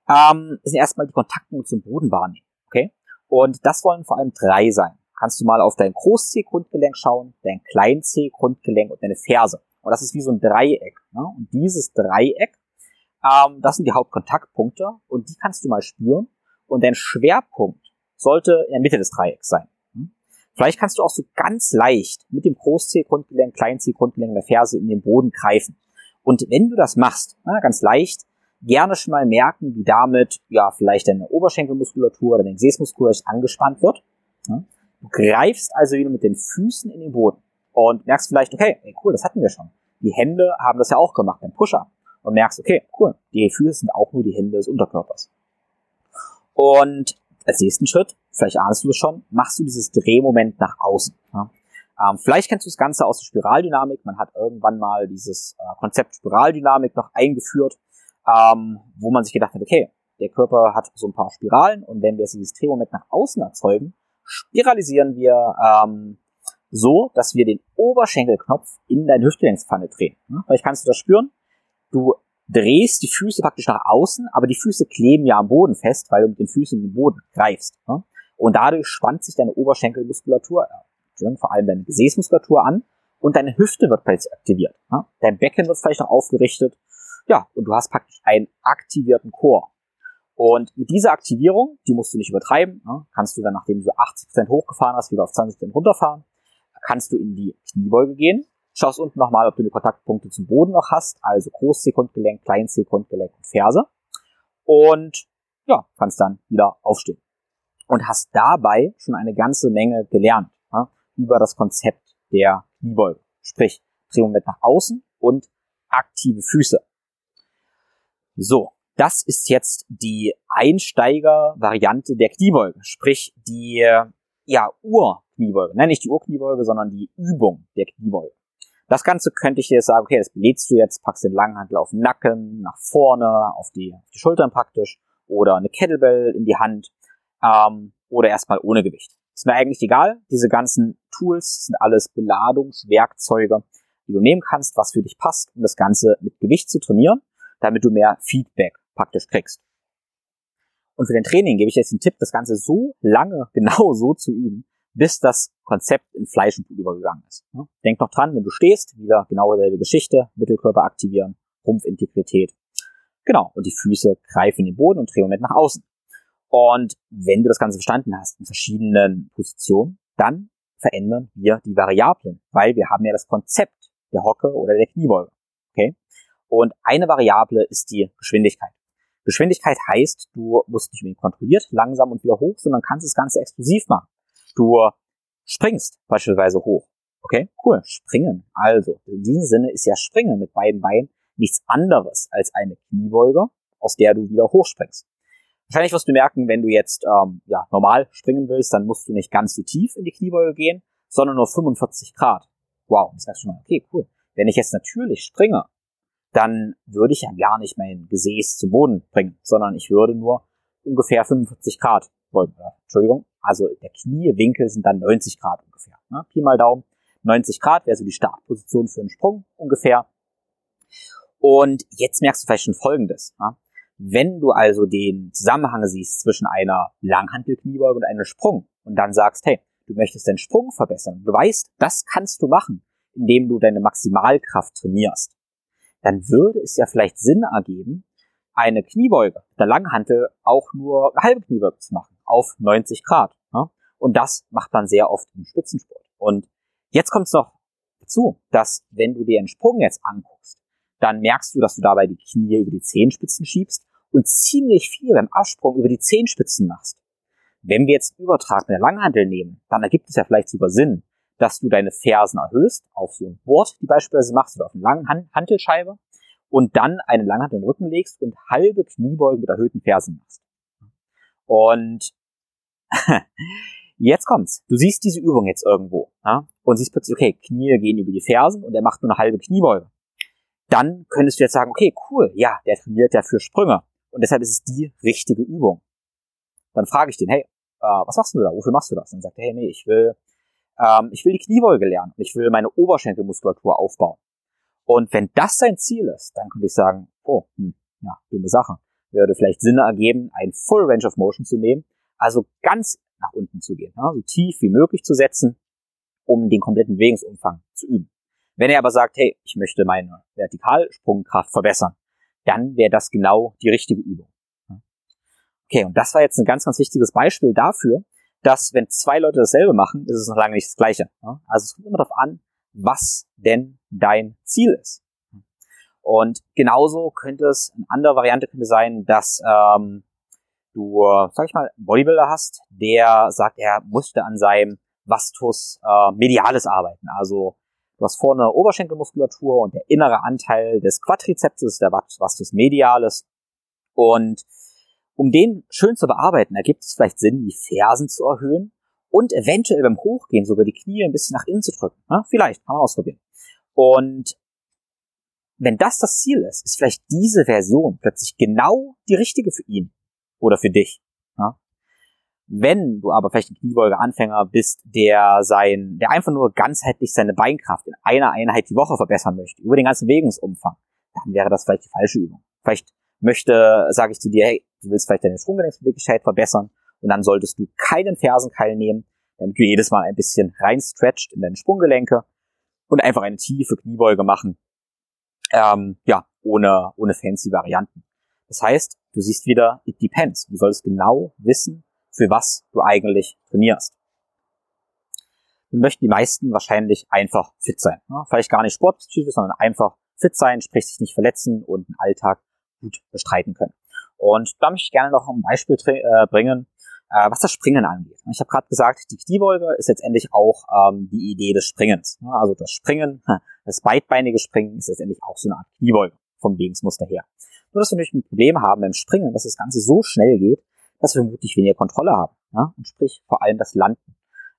ähm, sind erstmal die Kontaktpunkte zum Boden wahrnehmen. Okay? Und das wollen vor allem drei sein. Kannst du mal auf dein Groß-C-Grundgelenk schauen, dein Klein-C-Grundgelenk und deine Ferse. Und das ist wie so ein Dreieck. Ne? Und dieses Dreieck, ähm, das sind die Hauptkontaktpunkte und die kannst du mal spüren. Und dein Schwerpunkt sollte in der Mitte des Dreiecks sein. Vielleicht kannst du auch so ganz leicht mit dem Klein-C-Grundgelenk der Ferse in den Boden greifen. Und wenn du das machst, na, ganz leicht, gerne schon mal merken, wie damit ja vielleicht deine Oberschenkelmuskulatur oder deine Gesäßmuskulatur angespannt wird. Du greifst also wieder mit den Füßen in den Boden und merkst vielleicht, okay, ey, cool, das hatten wir schon. Die Hände haben das ja auch gemacht beim Push-Up. Und merkst, okay, cool, die Füße sind auch nur die Hände des Unterkörpers. Und als nächsten Schritt, vielleicht ahnst du es schon, machst du dieses Drehmoment nach außen. Ja? Ähm, vielleicht kennst du das Ganze aus der Spiraldynamik. Man hat irgendwann mal dieses äh, Konzept Spiraldynamik noch eingeführt, ähm, wo man sich gedacht hat, okay, der Körper hat so ein paar Spiralen und wenn wir dieses Drehmoment nach außen erzeugen, spiralisieren wir ähm, so, dass wir den Oberschenkelknopf in deine Hüftgelenkspfanne drehen. Vielleicht kannst du das spüren. Du drehst die Füße praktisch nach außen, aber die Füße kleben ja am Boden fest, weil du mit den Füßen den Boden greifst. Und dadurch spannt sich deine Oberschenkelmuskulatur, äh, vor allem deine Gesäßmuskulatur an und deine Hüfte wird plötzlich aktiviert. Dein Becken wird vielleicht noch aufgerichtet. Ja, und du hast praktisch einen aktivierten Chor. Und mit dieser Aktivierung, die musst du nicht übertreiben, ne, kannst du dann, nachdem du 80% hochgefahren hast, wieder auf 20% runterfahren, kannst du in die Kniebeuge gehen, schaust unten nochmal, ob du die Kontaktpunkte zum Boden noch hast, also Groß-C-Grundgelenk, Klein-C-Grundgelenk und Ferse. Und ja, kannst dann wieder aufstehen. Und hast dabei schon eine ganze Menge gelernt ja, über das Konzept der Kniebeuge. Sprich, Drehmoment nach außen und aktive Füße. So, das ist jetzt die Einsteiger-Variante der Kniebeuge, sprich die ja, Ur-Kniebeuge. Nein, nicht die Ur-Kniebeuge, sondern die Übung der Kniebeuge. Das Ganze könnte ich dir sagen, okay, das belädst du jetzt, packst den Langhantel auf den Nacken, nach vorne, auf die, auf die Schultern praktisch, oder eine Kettlebell in die Hand, ähm, oder erstmal ohne Gewicht. Ist mir eigentlich egal. Diese ganzen Tools sind alles Beladungswerkzeuge, die du nehmen kannst, was für dich passt, um das Ganze mit Gewicht zu trainieren, damit du mehr Feedback praktisch kriegst. Und für den Training gebe ich jetzt den Tipp, das Ganze so lange genau so zu üben, bis das Konzept in Fleisch und Blut übergegangen ist. Denk noch dran, wenn du stehst, wieder genau dieselbe Geschichte, Mittelkörper aktivieren, Rumpfintegrität. Genau, und die Füße greifen in den Boden und Drehmoment nach außen. Und wenn du das Ganze verstanden hast in verschiedenen Positionen, dann verändern wir die Variablen, weil wir haben ja das Konzept der Hocke oder der Kniebeuge. Okay? Und eine Variable ist die Geschwindigkeit. Geschwindigkeit heißt, du musst nicht unbedingt kontrolliert, langsam und wieder hoch, sondern kannst das Ganze explosiv machen. Du springst beispielsweise hoch. Okay, cool, springen. Also, in diesem Sinne ist ja Springen mit beiden Beinen nichts anderes als eine Kniebeuge, aus der du wieder hochspringst. Wahrscheinlich wirst du merken, wenn du jetzt ähm, ja, normal springen willst, dann musst du nicht ganz so tief in die Kniebeuge gehen, sondern nur 45 Grad. Wow, das heißt schon mal, okay, cool. Wenn ich jetzt natürlich springe, dann würde ich ja gar nicht mein Gesäß zum Boden bringen, sondern ich würde nur ungefähr 45 Grad. Entschuldigung, also der Kniewinkel sind dann 90 Grad ungefähr. Ne? Pi mal Daumen. 90 Grad wäre so die Startposition für einen Sprung ungefähr. Und jetzt merkst du vielleicht schon Folgendes. Ne? Wenn du also den Zusammenhang siehst zwischen einer Langhantelkniebeuge und einem Sprung und dann sagst, hey, du möchtest deinen Sprung verbessern, du weißt, das kannst du machen, indem du deine Maximalkraft trainierst, dann würde es ja vielleicht Sinn ergeben, eine Kniebeuge der Langhantel auch nur eine halbe Kniebeuge zu machen, auf 90 Grad. Ne? Und das macht man sehr oft im Spitzensport. Und jetzt kommt es noch dazu, dass wenn du dir einen Sprung jetzt anguckst, dann merkst du, dass du dabei die Knie über die Zehenspitzen schiebst und ziemlich viel beim Absprung über die Zehenspitzen machst. Wenn wir jetzt einen Übertrag mit der Langhantel nehmen, dann ergibt es ja vielleicht sogar Sinn, dass du deine Fersen erhöhst auf so ein Board, die beispielsweise machst, oder auf eine lange Hantelscheibe und dann eine Langhand in den Rücken legst und halbe Kniebeugen mit erhöhten Fersen machst. Und jetzt kommt's. Du siehst diese Übung jetzt irgendwo ja, und siehst plötzlich, okay, Knie gehen über die Fersen und er macht nur eine halbe Kniebeuge. Dann könntest du jetzt sagen, okay, cool, ja, der trainiert ja für Sprünge und deshalb ist es die richtige Übung. Dann frage ich den, hey, äh, was machst du da? Wofür machst du das? Dann sagt er, hey, nee, ich will ähm, ich will die Kniebeuge lernen und ich will meine Oberschenkelmuskulatur aufbauen. Und wenn das sein Ziel ist, dann könnte ich sagen, oh, hm, ja, dumme Sache. Würde vielleicht Sinn ergeben, ein Full Range of Motion zu nehmen, also ganz nach unten zu gehen, ja, so tief wie möglich zu setzen, um den kompletten Bewegungsumfang zu üben. Wenn er aber sagt, hey, ich möchte meine Vertikalsprungkraft verbessern, dann wäre das genau die richtige Übung. Okay, und das war jetzt ein ganz, ganz wichtiges Beispiel dafür, dass wenn zwei Leute dasselbe machen, ist es noch lange nicht das Gleiche. Also es kommt immer darauf an, was denn dein Ziel ist. Und genauso könnte es, eine andere Variante könnte sein, dass ähm, du, sag ich mal, einen Bodybuilder hast, der sagt, er musste an seinem Vastus äh, medialis arbeiten. Also du hast vorne Oberschenkelmuskulatur und der innere Anteil des Quadrizepses, der Vastus medialis. Und um den schön zu bearbeiten, ergibt es vielleicht Sinn, die Fersen zu erhöhen und eventuell beim Hochgehen sogar die Knie ein bisschen nach innen zu drücken. Ja, vielleicht, kann man ausprobieren. Und wenn das das Ziel ist, ist vielleicht diese Version plötzlich genau die richtige für ihn oder für dich. Ja? Wenn du aber vielleicht ein Kniebeuge-Anfänger bist, der sein, der einfach nur ganzheitlich seine Beinkraft in einer Einheit die Woche verbessern möchte, über den ganzen Bewegungsumfang, dann wäre das vielleicht die falsche Übung. Vielleicht möchte, sage ich zu dir, hey, du willst vielleicht deine Sprunggelenksbeweglichkeit verbessern und dann solltest du keinen Fersenkeil nehmen, damit du jedes Mal ein bisschen rein stretcht in deine Sprunggelenke und einfach eine tiefe Kniebeuge machen. Ähm, ja, ohne, ohne fancy Varianten. Das heißt, du siehst wieder, it depends. Du solltest genau wissen, für was du eigentlich trainierst. Nun möchten die meisten wahrscheinlich einfach fit sein. Ja, vielleicht gar nicht sportspezifisch, sondern einfach fit sein, sprich sich nicht verletzen und den Alltag gut bestreiten können. Und da möchte ich gerne noch ein Beispiel äh, bringen, äh, was das Springen angeht. Ich habe gerade gesagt, die Kniebeuge ist letztendlich auch ähm, die Idee des Springens. Also das Springen, das beidbeinige Springen ist letztendlich auch so eine Art Kniebeuge vom Bewegungsmuster her. Nur dass wir natürlich ein Problem haben beim Springen, dass das Ganze so schnell geht, dass wir vermutlich weniger Kontrolle haben. Ja? Und sprich vor allem das Landen.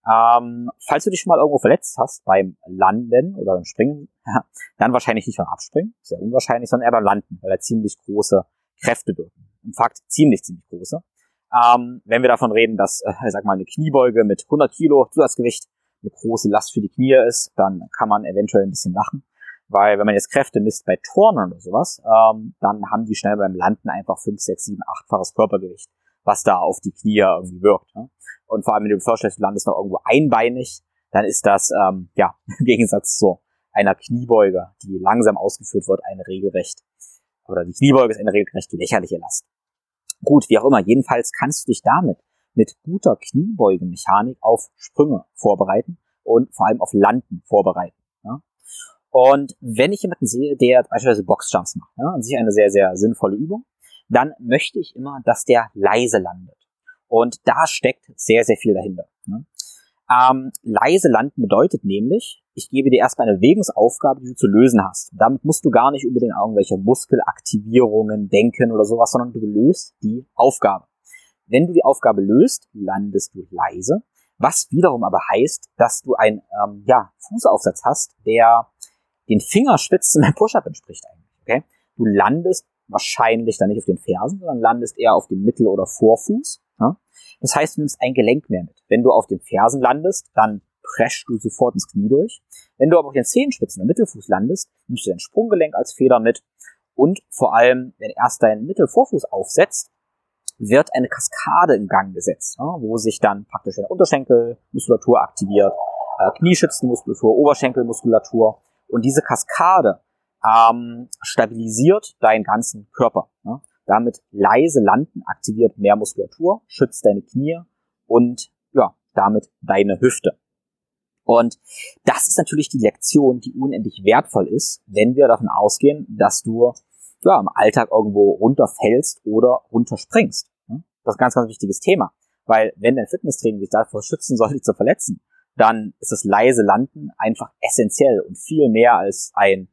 Ähm, falls du dich schon mal irgendwo verletzt hast beim Landen oder beim Springen, dann wahrscheinlich nicht beim Abspringen, sehr unwahrscheinlich, sondern eher beim Landen, weil er ziemlich große Kräfte wirken. Im Fakt ziemlich, ziemlich große. Ähm, wenn wir davon reden, dass, äh, ich sag mal, eine Kniebeuge mit 100 Kilo Zusatzgewicht eine große Last für die Knie ist, dann kann man eventuell ein bisschen lachen. Weil wenn man jetzt Kräfte misst bei Turnen oder sowas, ähm, dann haben die schnell beim Landen einfach 5, 6, 7, 8-faches Körpergewicht, was da auf die Knie irgendwie wirkt. Ne? Und vor allem, wenn du dir vorstellst, du landest noch irgendwo einbeinig, dann ist das, ähm, ja, im Gegensatz zu einer Kniebeuge, die langsam ausgeführt wird, eine regelrecht, oder die Kniebeuge ist eine regelrecht lächerliche Last. Gut, wie auch immer, jedenfalls kannst du dich damit mit guter Kniebeugemechanik auf Sprünge vorbereiten und vor allem auf Landen vorbereiten. Ja? Und wenn ich jemanden sehe, der beispielsweise Boxjumps macht, ja, an sich eine sehr, sehr sinnvolle Übung, dann möchte ich immer, dass der leise landet. Und da steckt sehr, sehr viel dahinter. Ähm, leise landen bedeutet nämlich, ich gebe dir erstmal eine Bewegungsaufgabe, die du zu lösen hast. Damit musst du gar nicht unbedingt irgendwelche Muskelaktivierungen denken oder sowas, sondern du löst die Aufgabe. Wenn du die Aufgabe löst, landest du leise, was wiederum aber heißt, dass du einen ähm, ja, Fußaufsatz hast, der den Fingerspitzen beim Push-Up entspricht eigentlich. Okay? Du landest wahrscheinlich dann nicht auf den Fersen, sondern landest eher auf dem Mittel- oder Vorfuß. Das heißt, du nimmst ein Gelenk mehr mit. Wenn du auf den Fersen landest, dann preschst du sofort ins Knie durch. Wenn du aber auf den Zehenspitzen oder Mittelfuß landest, nimmst du dein Sprunggelenk als Feder mit. Und vor allem, wenn erst dein Mittelvorfuß aufsetzt, wird eine Kaskade in Gang gesetzt, wo sich dann praktisch deine Unterschenkelmuskulatur aktiviert, äh, Knieschützenmuskulatur, Oberschenkelmuskulatur. Und diese Kaskade ähm, stabilisiert deinen ganzen Körper. Damit leise landen, aktiviert mehr Muskulatur, schützt deine Knie und ja, damit deine Hüfte. Und das ist natürlich die Lektion, die unendlich wertvoll ist, wenn wir davon ausgehen, dass du ja, im Alltag irgendwo runterfällst oder runterspringst. Das ist ein ganz, ganz wichtiges Thema. Weil wenn dein Fitnesstraining dich davor schützen soll, dich zu verletzen, dann ist das leise Landen einfach essentiell und viel mehr als ein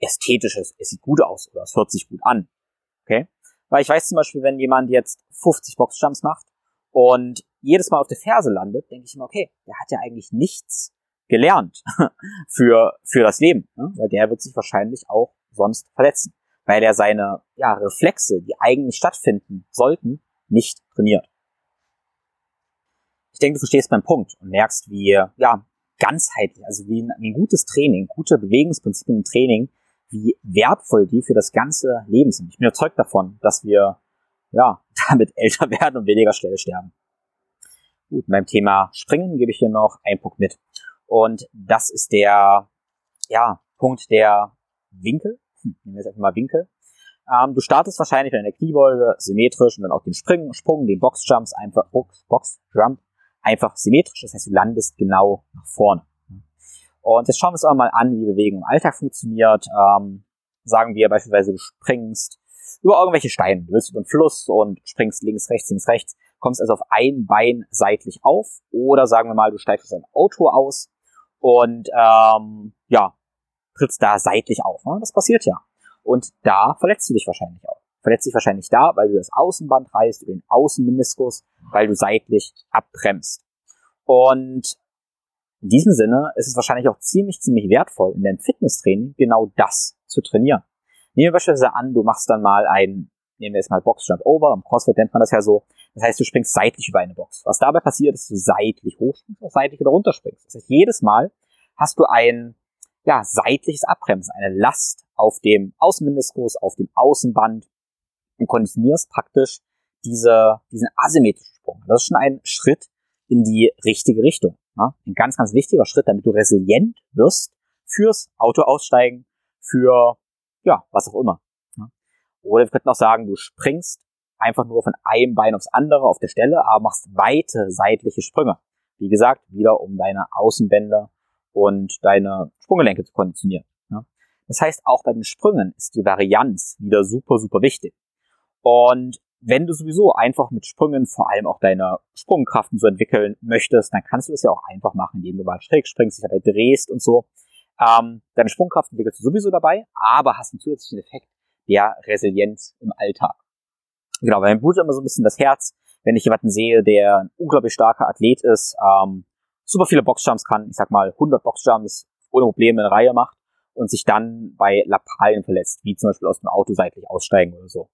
ästhetisches, es sieht gut aus oder es hört sich gut an. Okay? Weil ich weiß zum Beispiel, wenn jemand jetzt 50 Boxjumps macht und jedes Mal auf der Ferse landet, denke ich immer, okay, der hat ja eigentlich nichts gelernt für, für das Leben. Ne? Weil der wird sich wahrscheinlich auch sonst verletzen. Weil er seine ja, Reflexe, die eigentlich stattfinden sollten, nicht trainiert. Ich denke, du verstehst meinen Punkt und merkst, wie ja, ganzheitlich, also wie ein, wie ein gutes Training, gute Bewegungsprinzipien im Training wie wertvoll die für das ganze Leben sind. Ich bin überzeugt davon, dass wir ja damit älter werden und weniger schnell sterben. Gut, beim Thema Springen gebe ich hier noch einen Punkt mit. Und das ist der ja, Punkt der Winkel. Hm, nehmen wir jetzt einfach mal Winkel. Ähm, du startest wahrscheinlich in der Kniebeuge symmetrisch und dann auch den Springen, Sprung, den Boxjumps einfach, Box, Box, Jump, einfach symmetrisch. Das heißt, du landest genau nach vorne. Und jetzt schauen wir uns auch mal an, wie Bewegung im Alltag funktioniert. Ähm, sagen wir beispielsweise, du springst über irgendwelche Steine. Du willst über den Fluss und springst links, rechts, links, rechts. Kommst also auf ein Bein seitlich auf. Oder sagen wir mal, du steigst aus einem Auto aus und ähm, ja, trittst da seitlich auf. Ne? Das passiert ja. Und da verletzt du dich wahrscheinlich auch. Verletzt dich wahrscheinlich da, weil du das Außenband reißt, oder den Außenmeniskus, weil du seitlich abbremst. Und in diesem Sinne ist es wahrscheinlich auch ziemlich, ziemlich wertvoll, in deinem Fitnesstraining genau das zu trainieren. Nehmen wir beispielsweise an, du machst dann mal ein, nehmen wir jetzt mal Box Jump Over, im CrossFit nennt man das ja so. Das heißt, du springst seitlich über eine Box. Was dabei passiert, ist, dass du seitlich hochspringst, oder seitlich wieder runterspringst. Das heißt, jedes Mal hast du ein, ja, seitliches Abbremsen, eine Last auf dem Außenmeniskus, auf dem Außenband und konditionierst praktisch diese, diesen asymmetrischen Sprung. Das ist schon ein Schritt in die richtige Richtung. Ja, ein ganz, ganz wichtiger Schritt, damit du resilient wirst fürs Auto aussteigen, für ja, was auch immer. Ja. Oder wir könnten auch sagen, du springst einfach nur von einem Bein aufs andere auf der Stelle, aber machst weite seitliche Sprünge. Wie gesagt, wieder um deine Außenbänder und deine Sprunggelenke zu konditionieren. Ja. Das heißt, auch bei den Sprüngen ist die Varianz wieder super, super wichtig. Und wenn du sowieso einfach mit Sprüngen vor allem auch deine Sprungkraften so entwickeln möchtest, dann kannst du das ja auch einfach machen, indem du mal schräg springst, dich dabei drehst und so. Ähm, deine Sprungkraft entwickelst du sowieso dabei, aber hast einen zusätzlichen Effekt der Resilienz im Alltag. Genau, weil mir blutet immer so ein bisschen das Herz, wenn ich jemanden sehe, der ein unglaublich starker Athlet ist, ähm, super viele Boxjumps kann, ich sag mal 100 Boxjumps ohne Probleme in Reihe macht und sich dann bei Lappalien verletzt, wie zum Beispiel aus dem Auto seitlich aussteigen oder so.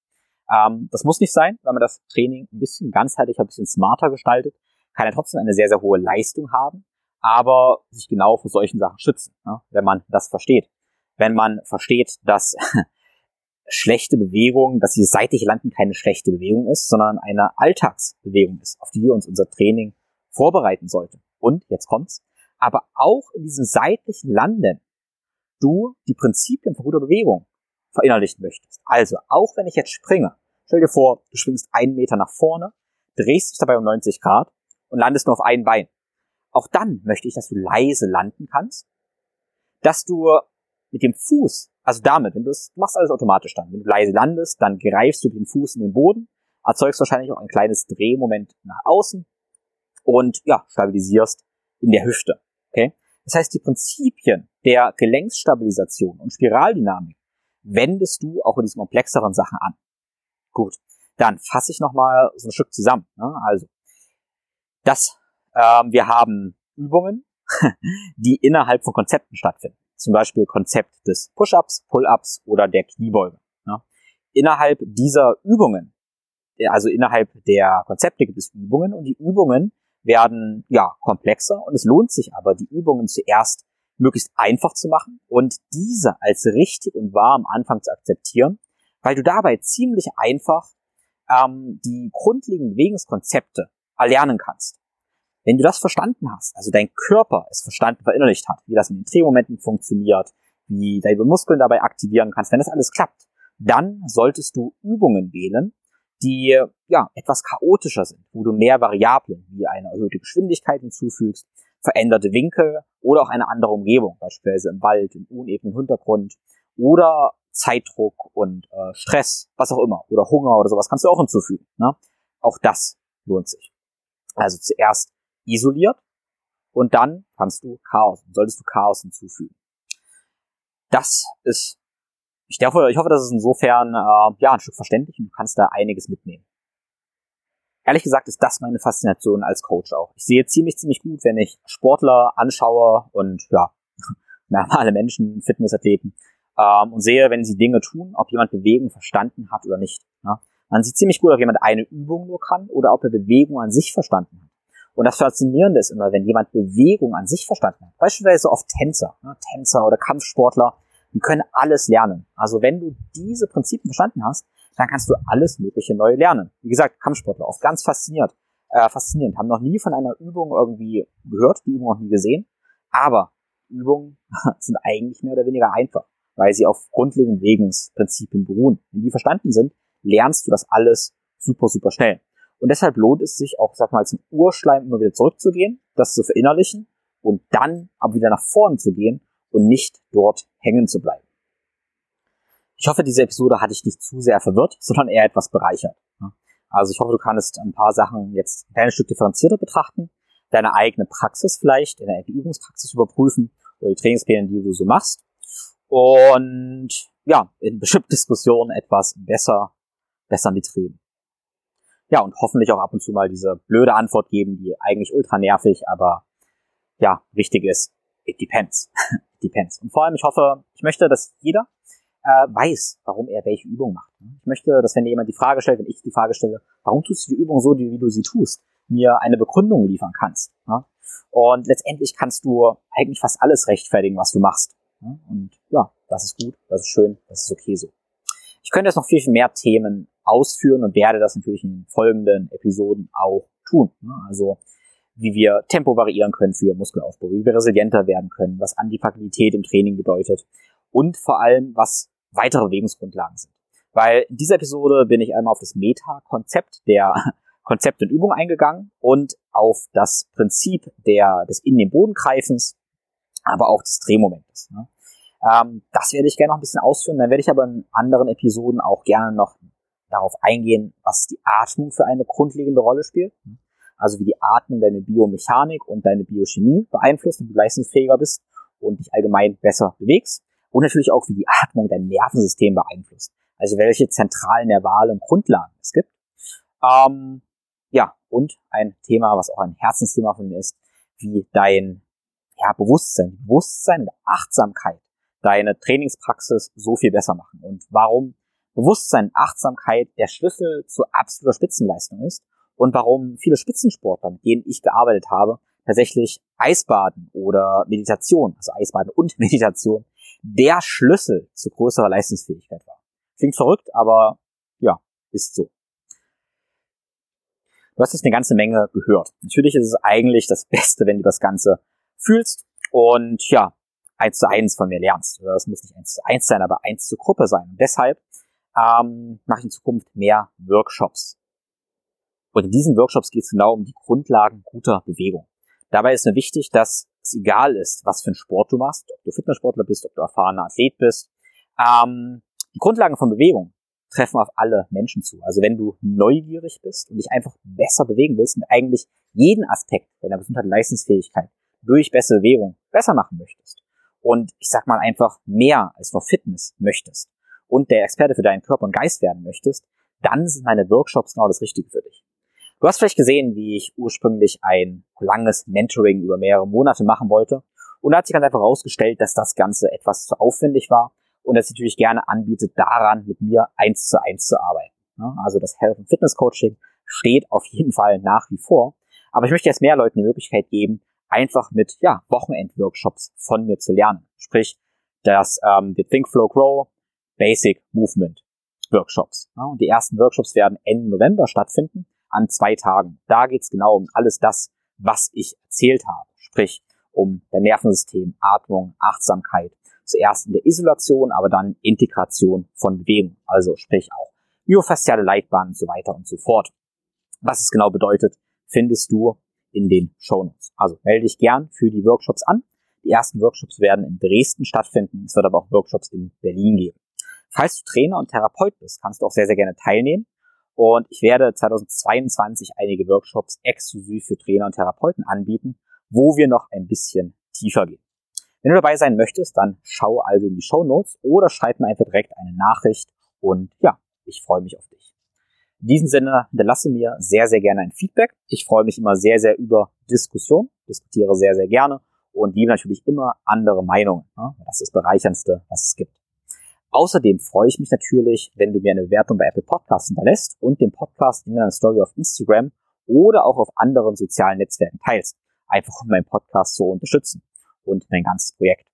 Ähm, das muss nicht sein, weil man das Training ein bisschen ganzheitlicher, ein bisschen smarter gestaltet, kann er trotzdem eine sehr, sehr hohe Leistung haben, aber sich genau vor solchen Sachen schützen, ne, wenn man das versteht. Wenn man versteht, dass schlechte Bewegung, dass dieses seitlich landen keine schlechte Bewegung ist, sondern eine Alltagsbewegung ist, auf die wir uns unser Training vorbereiten sollten. Und, jetzt kommt's, aber auch in diesem seitlichen Landen du die Prinzipien von guter Bewegung verinnerlichen möchtest. Also, auch wenn ich jetzt springe, stell dir vor, du springst einen Meter nach vorne, drehst dich dabei um 90 Grad und landest nur auf ein Bein. Auch dann möchte ich, dass du leise landen kannst, dass du mit dem Fuß, also damit, wenn du es, machst alles automatisch dann. Wenn du leise landest, dann greifst du mit dem Fuß in den Boden, erzeugst wahrscheinlich auch ein kleines Drehmoment nach außen und ja, stabilisierst in der Hüfte. Okay? Das heißt, die Prinzipien der Gelenksstabilisation und Spiraldynamik wendest du auch in diesen komplexeren Sachen an. Gut, dann fasse ich nochmal so ein Stück zusammen. Ne? Also, das, ähm, wir haben Übungen, die innerhalb von Konzepten stattfinden. Zum Beispiel Konzept des Push-Ups, Pull-Ups oder der Kniebeuge. Ne? Innerhalb dieser Übungen, also innerhalb der Konzepte gibt es Übungen und die Übungen werden ja komplexer und es lohnt sich aber, die Übungen zuerst möglichst einfach zu machen und diese als richtig und wahr am Anfang zu akzeptieren, weil du dabei ziemlich einfach ähm, die grundlegenden Bewegungskonzepte erlernen kannst. Wenn du das verstanden hast, also dein Körper es verstanden, verinnerlicht hat, wie das mit den Drehmomenten funktioniert, wie deine Muskeln dabei aktivieren kannst, wenn das alles klappt, dann solltest du Übungen wählen, die ja etwas chaotischer sind, wo du mehr Variablen wie eine erhöhte Geschwindigkeit hinzufügst, veränderte Winkel oder auch eine andere Umgebung, beispielsweise im Wald, im unebenen Hintergrund oder Zeitdruck und äh, Stress, was auch immer, oder Hunger oder sowas kannst du auch hinzufügen. Ne? Auch das lohnt sich. Also zuerst isoliert und dann kannst du Chaos, solltest du Chaos hinzufügen. Das ist, ich hoffe, ich hoffe, das ist insofern äh, ja ein Stück verständlich und du kannst da einiges mitnehmen ehrlich gesagt ist das meine Faszination als Coach auch. Ich sehe ziemlich, ziemlich gut, wenn ich Sportler anschaue und ja, normale Menschen, Fitnessathleten, ähm, und sehe, wenn sie Dinge tun, ob jemand Bewegung verstanden hat oder nicht. Ja? Man sieht ziemlich gut, ob jemand eine Übung nur kann oder ob er Bewegung an sich verstanden hat. Und das Faszinierende ist immer, wenn jemand Bewegung an sich verstanden hat. Beispielsweise oft Tänzer, ne? Tänzer oder Kampfsportler, die können alles lernen. Also wenn du diese Prinzipien verstanden hast, dann kannst du alles Mögliche neu lernen. Wie gesagt, Kampfsportler, oft ganz fasziniert, äh, faszinierend, haben noch nie von einer Übung irgendwie gehört, die Übung noch nie gesehen, aber Übungen sind eigentlich mehr oder weniger einfach, weil sie auf grundlegenden Wegensprinzipien beruhen. Wenn die verstanden sind, lernst du das alles super, super schnell. Und deshalb lohnt es sich auch, sag mal, zum Urschleim immer wieder zurückzugehen, das zu verinnerlichen und dann aber wieder nach vorne zu gehen und nicht dort hängen zu bleiben. Ich hoffe, diese Episode hat dich nicht zu sehr verwirrt, sondern eher etwas bereichert. Also ich hoffe, du kannst ein paar Sachen jetzt ein kleines Stück differenzierter betrachten, deine eigene Praxis vielleicht, deine Übungspraxis überprüfen oder die Trainingspläne, die du so machst. Und ja, in bestimmten Diskussionen etwas besser, besser mitreden. Ja, und hoffentlich auch ab und zu mal diese blöde Antwort geben, die eigentlich ultra nervig, aber ja, wichtig ist. It depends. It depends. Und vor allem, ich hoffe, ich möchte, dass jeder äh, weiß, warum er welche Übung macht. Ich möchte, dass wenn dir jemand die Frage stellt, wenn ich die Frage stelle, warum tust du die Übung so, wie du sie tust, mir eine Begründung liefern kannst. Ja? Und letztendlich kannst du eigentlich fast alles rechtfertigen, was du machst. Und ja, das ist gut, das ist schön, das ist okay so. Ich könnte jetzt noch viel, viel mehr Themen ausführen und werde das natürlich in den folgenden Episoden auch tun. Also wie wir Tempo variieren können für Muskelaufbau, wie wir resilienter werden können, was Antifagilität im Training bedeutet und vor allem, was weitere Bewegungsgrundlagen sind. Weil in dieser Episode bin ich einmal auf das Meta-Konzept der Konzepte und Übung eingegangen und auf das Prinzip der, des in den Boden greifens, aber auch des Drehmomentes. Ne? Ähm, das werde ich gerne noch ein bisschen ausführen. Dann werde ich aber in anderen Episoden auch gerne noch darauf eingehen, was die Atmung für eine grundlegende Rolle spielt. Also wie die Atmung deine Biomechanik und deine Biochemie beeinflusst, damit du leistungsfähiger bist und dich allgemein besser bewegst. Und natürlich auch, wie die Atmung dein Nervensystem beeinflusst. Also welche zentralen nervalen Grundlagen es gibt. Ähm, ja, und ein Thema, was auch ein Herzensthema von mir ist, wie dein ja, Bewusstsein, Bewusstsein und Achtsamkeit deine Trainingspraxis so viel besser machen und warum Bewusstsein, Achtsamkeit der Schlüssel zu absoluter Spitzenleistung ist und warum viele Spitzensportler, mit denen ich gearbeitet habe, tatsächlich Eisbaden oder Meditation, also Eisbaden und Meditation, der Schlüssel zu größerer Leistungsfähigkeit war. Klingt verrückt, aber ja, ist so. Du hast jetzt eine ganze Menge gehört. Natürlich ist es eigentlich das Beste, wenn du das Ganze fühlst und ja, eins zu eins von mir lernst. Das muss nicht eins zu eins sein, aber eins zur Gruppe sein. Und deshalb ähm, mache ich in Zukunft mehr Workshops. Und in diesen Workshops geht es genau um die Grundlagen guter Bewegung. Dabei ist mir wichtig, dass es egal ist, was für einen Sport du machst, ob du Fitnesssportler bist, ob du erfahrener Athlet bist. Ähm, die Grundlagen von Bewegung treffen auf alle Menschen zu. Also wenn du neugierig bist und dich einfach besser bewegen willst und eigentlich jeden Aspekt deiner Gesundheit und Leistungsfähigkeit durch bessere Bewegung besser machen möchtest und ich sag mal einfach mehr als nur Fitness möchtest und der Experte für deinen Körper und Geist werden möchtest, dann sind meine Workshops genau das Richtige für dich. Du hast vielleicht gesehen, wie ich ursprünglich ein langes Mentoring über mehrere Monate machen wollte. Und da hat sich ganz einfach herausgestellt, dass das Ganze etwas zu aufwendig war und dass ich natürlich gerne anbietet, daran mit mir eins zu eins zu arbeiten. Also das Health and Fitness Coaching steht auf jeden Fall nach wie vor. Aber ich möchte jetzt mehr Leuten die Möglichkeit geben, einfach mit ja, Wochenend-Workshops von mir zu lernen. Sprich, das ähm, die Think Flow Grow Basic Movement Workshops. Ja, und die ersten Workshops werden Ende November stattfinden, an zwei Tagen. Da geht's genau um alles das, was ich erzählt habe. Sprich, um dein Nervensystem, Atmung, Achtsamkeit. Zuerst in der Isolation, aber dann Integration von Bewegung. Also sprich auch myofasziale Leitbahnen und so weiter und so fort. Was es genau bedeutet, findest du in den Shownotes. Also melde dich gern für die Workshops an. Die ersten Workshops werden in Dresden stattfinden. Es wird aber auch Workshops in Berlin geben. Falls du Trainer und Therapeut bist, kannst du auch sehr, sehr gerne teilnehmen. Und ich werde 2022 einige Workshops exklusiv für Trainer und Therapeuten anbieten, wo wir noch ein bisschen tiefer gehen. Wenn du dabei sein möchtest, dann schau also in die Show Notes oder schreib mir einfach direkt eine Nachricht und ja, ich freue mich auf dich. Diesem Sinne hinterlasse mir sehr, sehr gerne ein Feedback. Ich freue mich immer sehr, sehr über Diskussion, diskutiere sehr, sehr gerne und liebe natürlich immer andere Meinungen. Das ist das Bereicherndste, was es gibt. Außerdem freue ich mich natürlich, wenn du mir eine Bewertung bei Apple Podcasts hinterlässt und den Podcast in deiner Story auf Instagram oder auch auf anderen sozialen Netzwerken teilst. Einfach um meinen Podcast zu unterstützen und mein ganzes Projekt.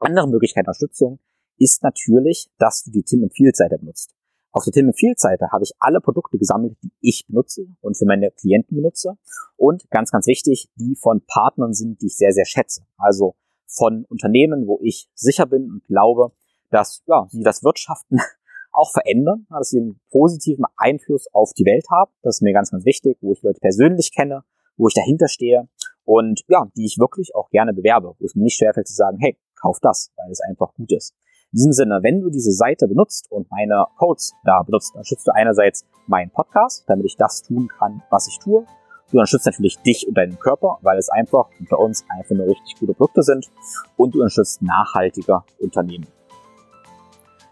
Andere Möglichkeit der Unterstützung ist natürlich, dass du die Tim Empfiehlt Seite benutzt. Auf der Tim Empfiehlt Seite habe ich alle Produkte gesammelt, die ich benutze und für meine Klienten benutze und ganz, ganz wichtig, die von Partnern sind, die ich sehr, sehr schätze. Also von Unternehmen, wo ich sicher bin und glaube, dass ja, sie das Wirtschaften auch verändern, dass sie einen positiven Einfluss auf die Welt haben. Das ist mir ganz, ganz wichtig, wo ich Leute persönlich kenne, wo ich dahinter stehe und ja, die ich wirklich auch gerne bewerbe, wo es mir nicht schwerfällt zu sagen, hey, kauf das, weil es einfach gut ist. In diesem Sinne, wenn du diese Seite benutzt und meine Codes da benutzt, dann schützt du einerseits meinen Podcast, damit ich das tun kann, was ich tue. Du unterstützt natürlich dich und deinen Körper, weil es einfach unter uns einfach nur richtig gute Produkte sind. Und du unterstützt nachhaltiger Unternehmen.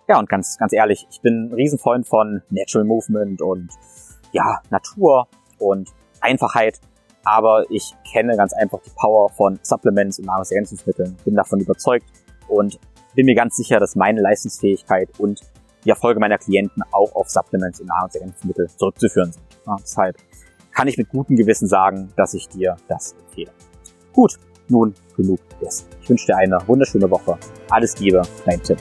Ja, und ganz, ganz ehrlich, ich bin ein Riesenfreund von Natural Movement und ja, Natur und Einfachheit. Aber ich kenne ganz einfach die Power von Supplements und Nahrungsergänzungsmitteln, bin davon überzeugt und bin mir ganz sicher, dass meine Leistungsfähigkeit und die Erfolge meiner Klienten auch auf Supplements und Nahrungsergänzungsmittel zurückzuführen sind. Ja, deshalb kann ich mit gutem Gewissen sagen, dass ich dir das empfehle. Gut, nun genug dessen. Ich wünsche dir eine wunderschöne Woche. Alles Liebe, dein Tipp.